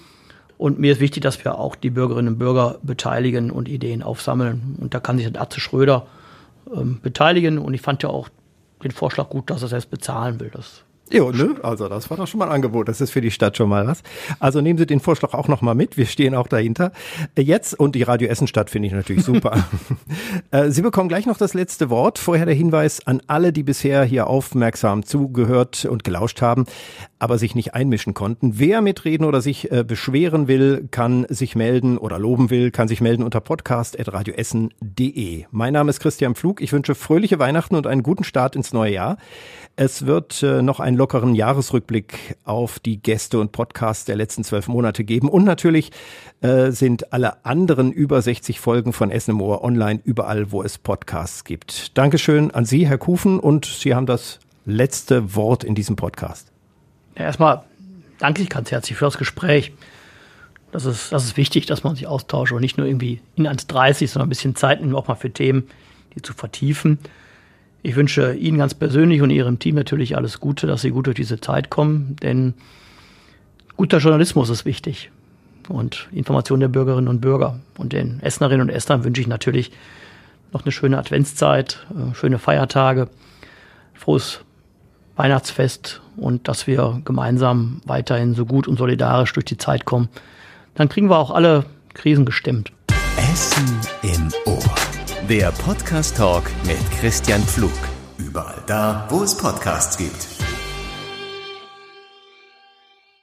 Und mir ist wichtig, dass wir auch die Bürgerinnen und Bürger beteiligen und Ideen aufsammeln. Und da kann sich der Atze Schröder ähm, beteiligen. Und ich fand ja auch den Vorschlag gut, dass er selbst bezahlen will. Das Jo, ne? Also das war doch schon mal ein Angebot. Das ist für die Stadt schon mal was. Also nehmen Sie den Vorschlag auch noch mal mit. Wir stehen auch dahinter. Jetzt und die Radio Essen Stadt finde ich natürlich super. <laughs> Äh, Sie bekommen gleich noch das letzte Wort. Vorher der Hinweis an alle, die bisher hier aufmerksam zugehört und gelauscht haben, aber sich nicht einmischen konnten. Wer mitreden oder sich äh, beschweren will, kann sich melden oder loben will, kann sich melden unter podcast.radioessen.de. Mein Name ist Christian Pflug. Ich wünsche fröhliche Weihnachten und einen guten Start ins neue Jahr. Es wird äh, noch einen lockeren Jahresrückblick auf die Gäste und Podcasts der letzten zwölf Monate geben. Und natürlich äh, sind alle anderen über 60 Folgen von Essen im Ohr online überall, wo es Podcasts gibt. Dankeschön an Sie, Herr Kufen, und Sie haben das letzte Wort in diesem Podcast. Ja, erstmal danke ich ganz herzlich für das Gespräch. Das ist, das ist wichtig, dass man sich austauscht und nicht nur irgendwie in 1,30, sondern ein bisschen Zeit nimmt, auch mal für Themen, die zu vertiefen. Ich wünsche Ihnen ganz persönlich und Ihrem Team natürlich alles Gute, dass Sie gut durch diese Zeit kommen, denn guter Journalismus ist wichtig und Information der Bürgerinnen und Bürger. Und den Essnerinnen und Esslern wünsche ich natürlich noch eine schöne Adventszeit, äh, schöne Feiertage, frohes Weihnachtsfest und dass wir gemeinsam weiterhin so gut und solidarisch durch die Zeit kommen. Dann kriegen wir auch alle Krisen gestemmt. Essen im Ohr. Der Podcast Talk mit Christian Pflug. Überall da, wo es Podcasts gibt.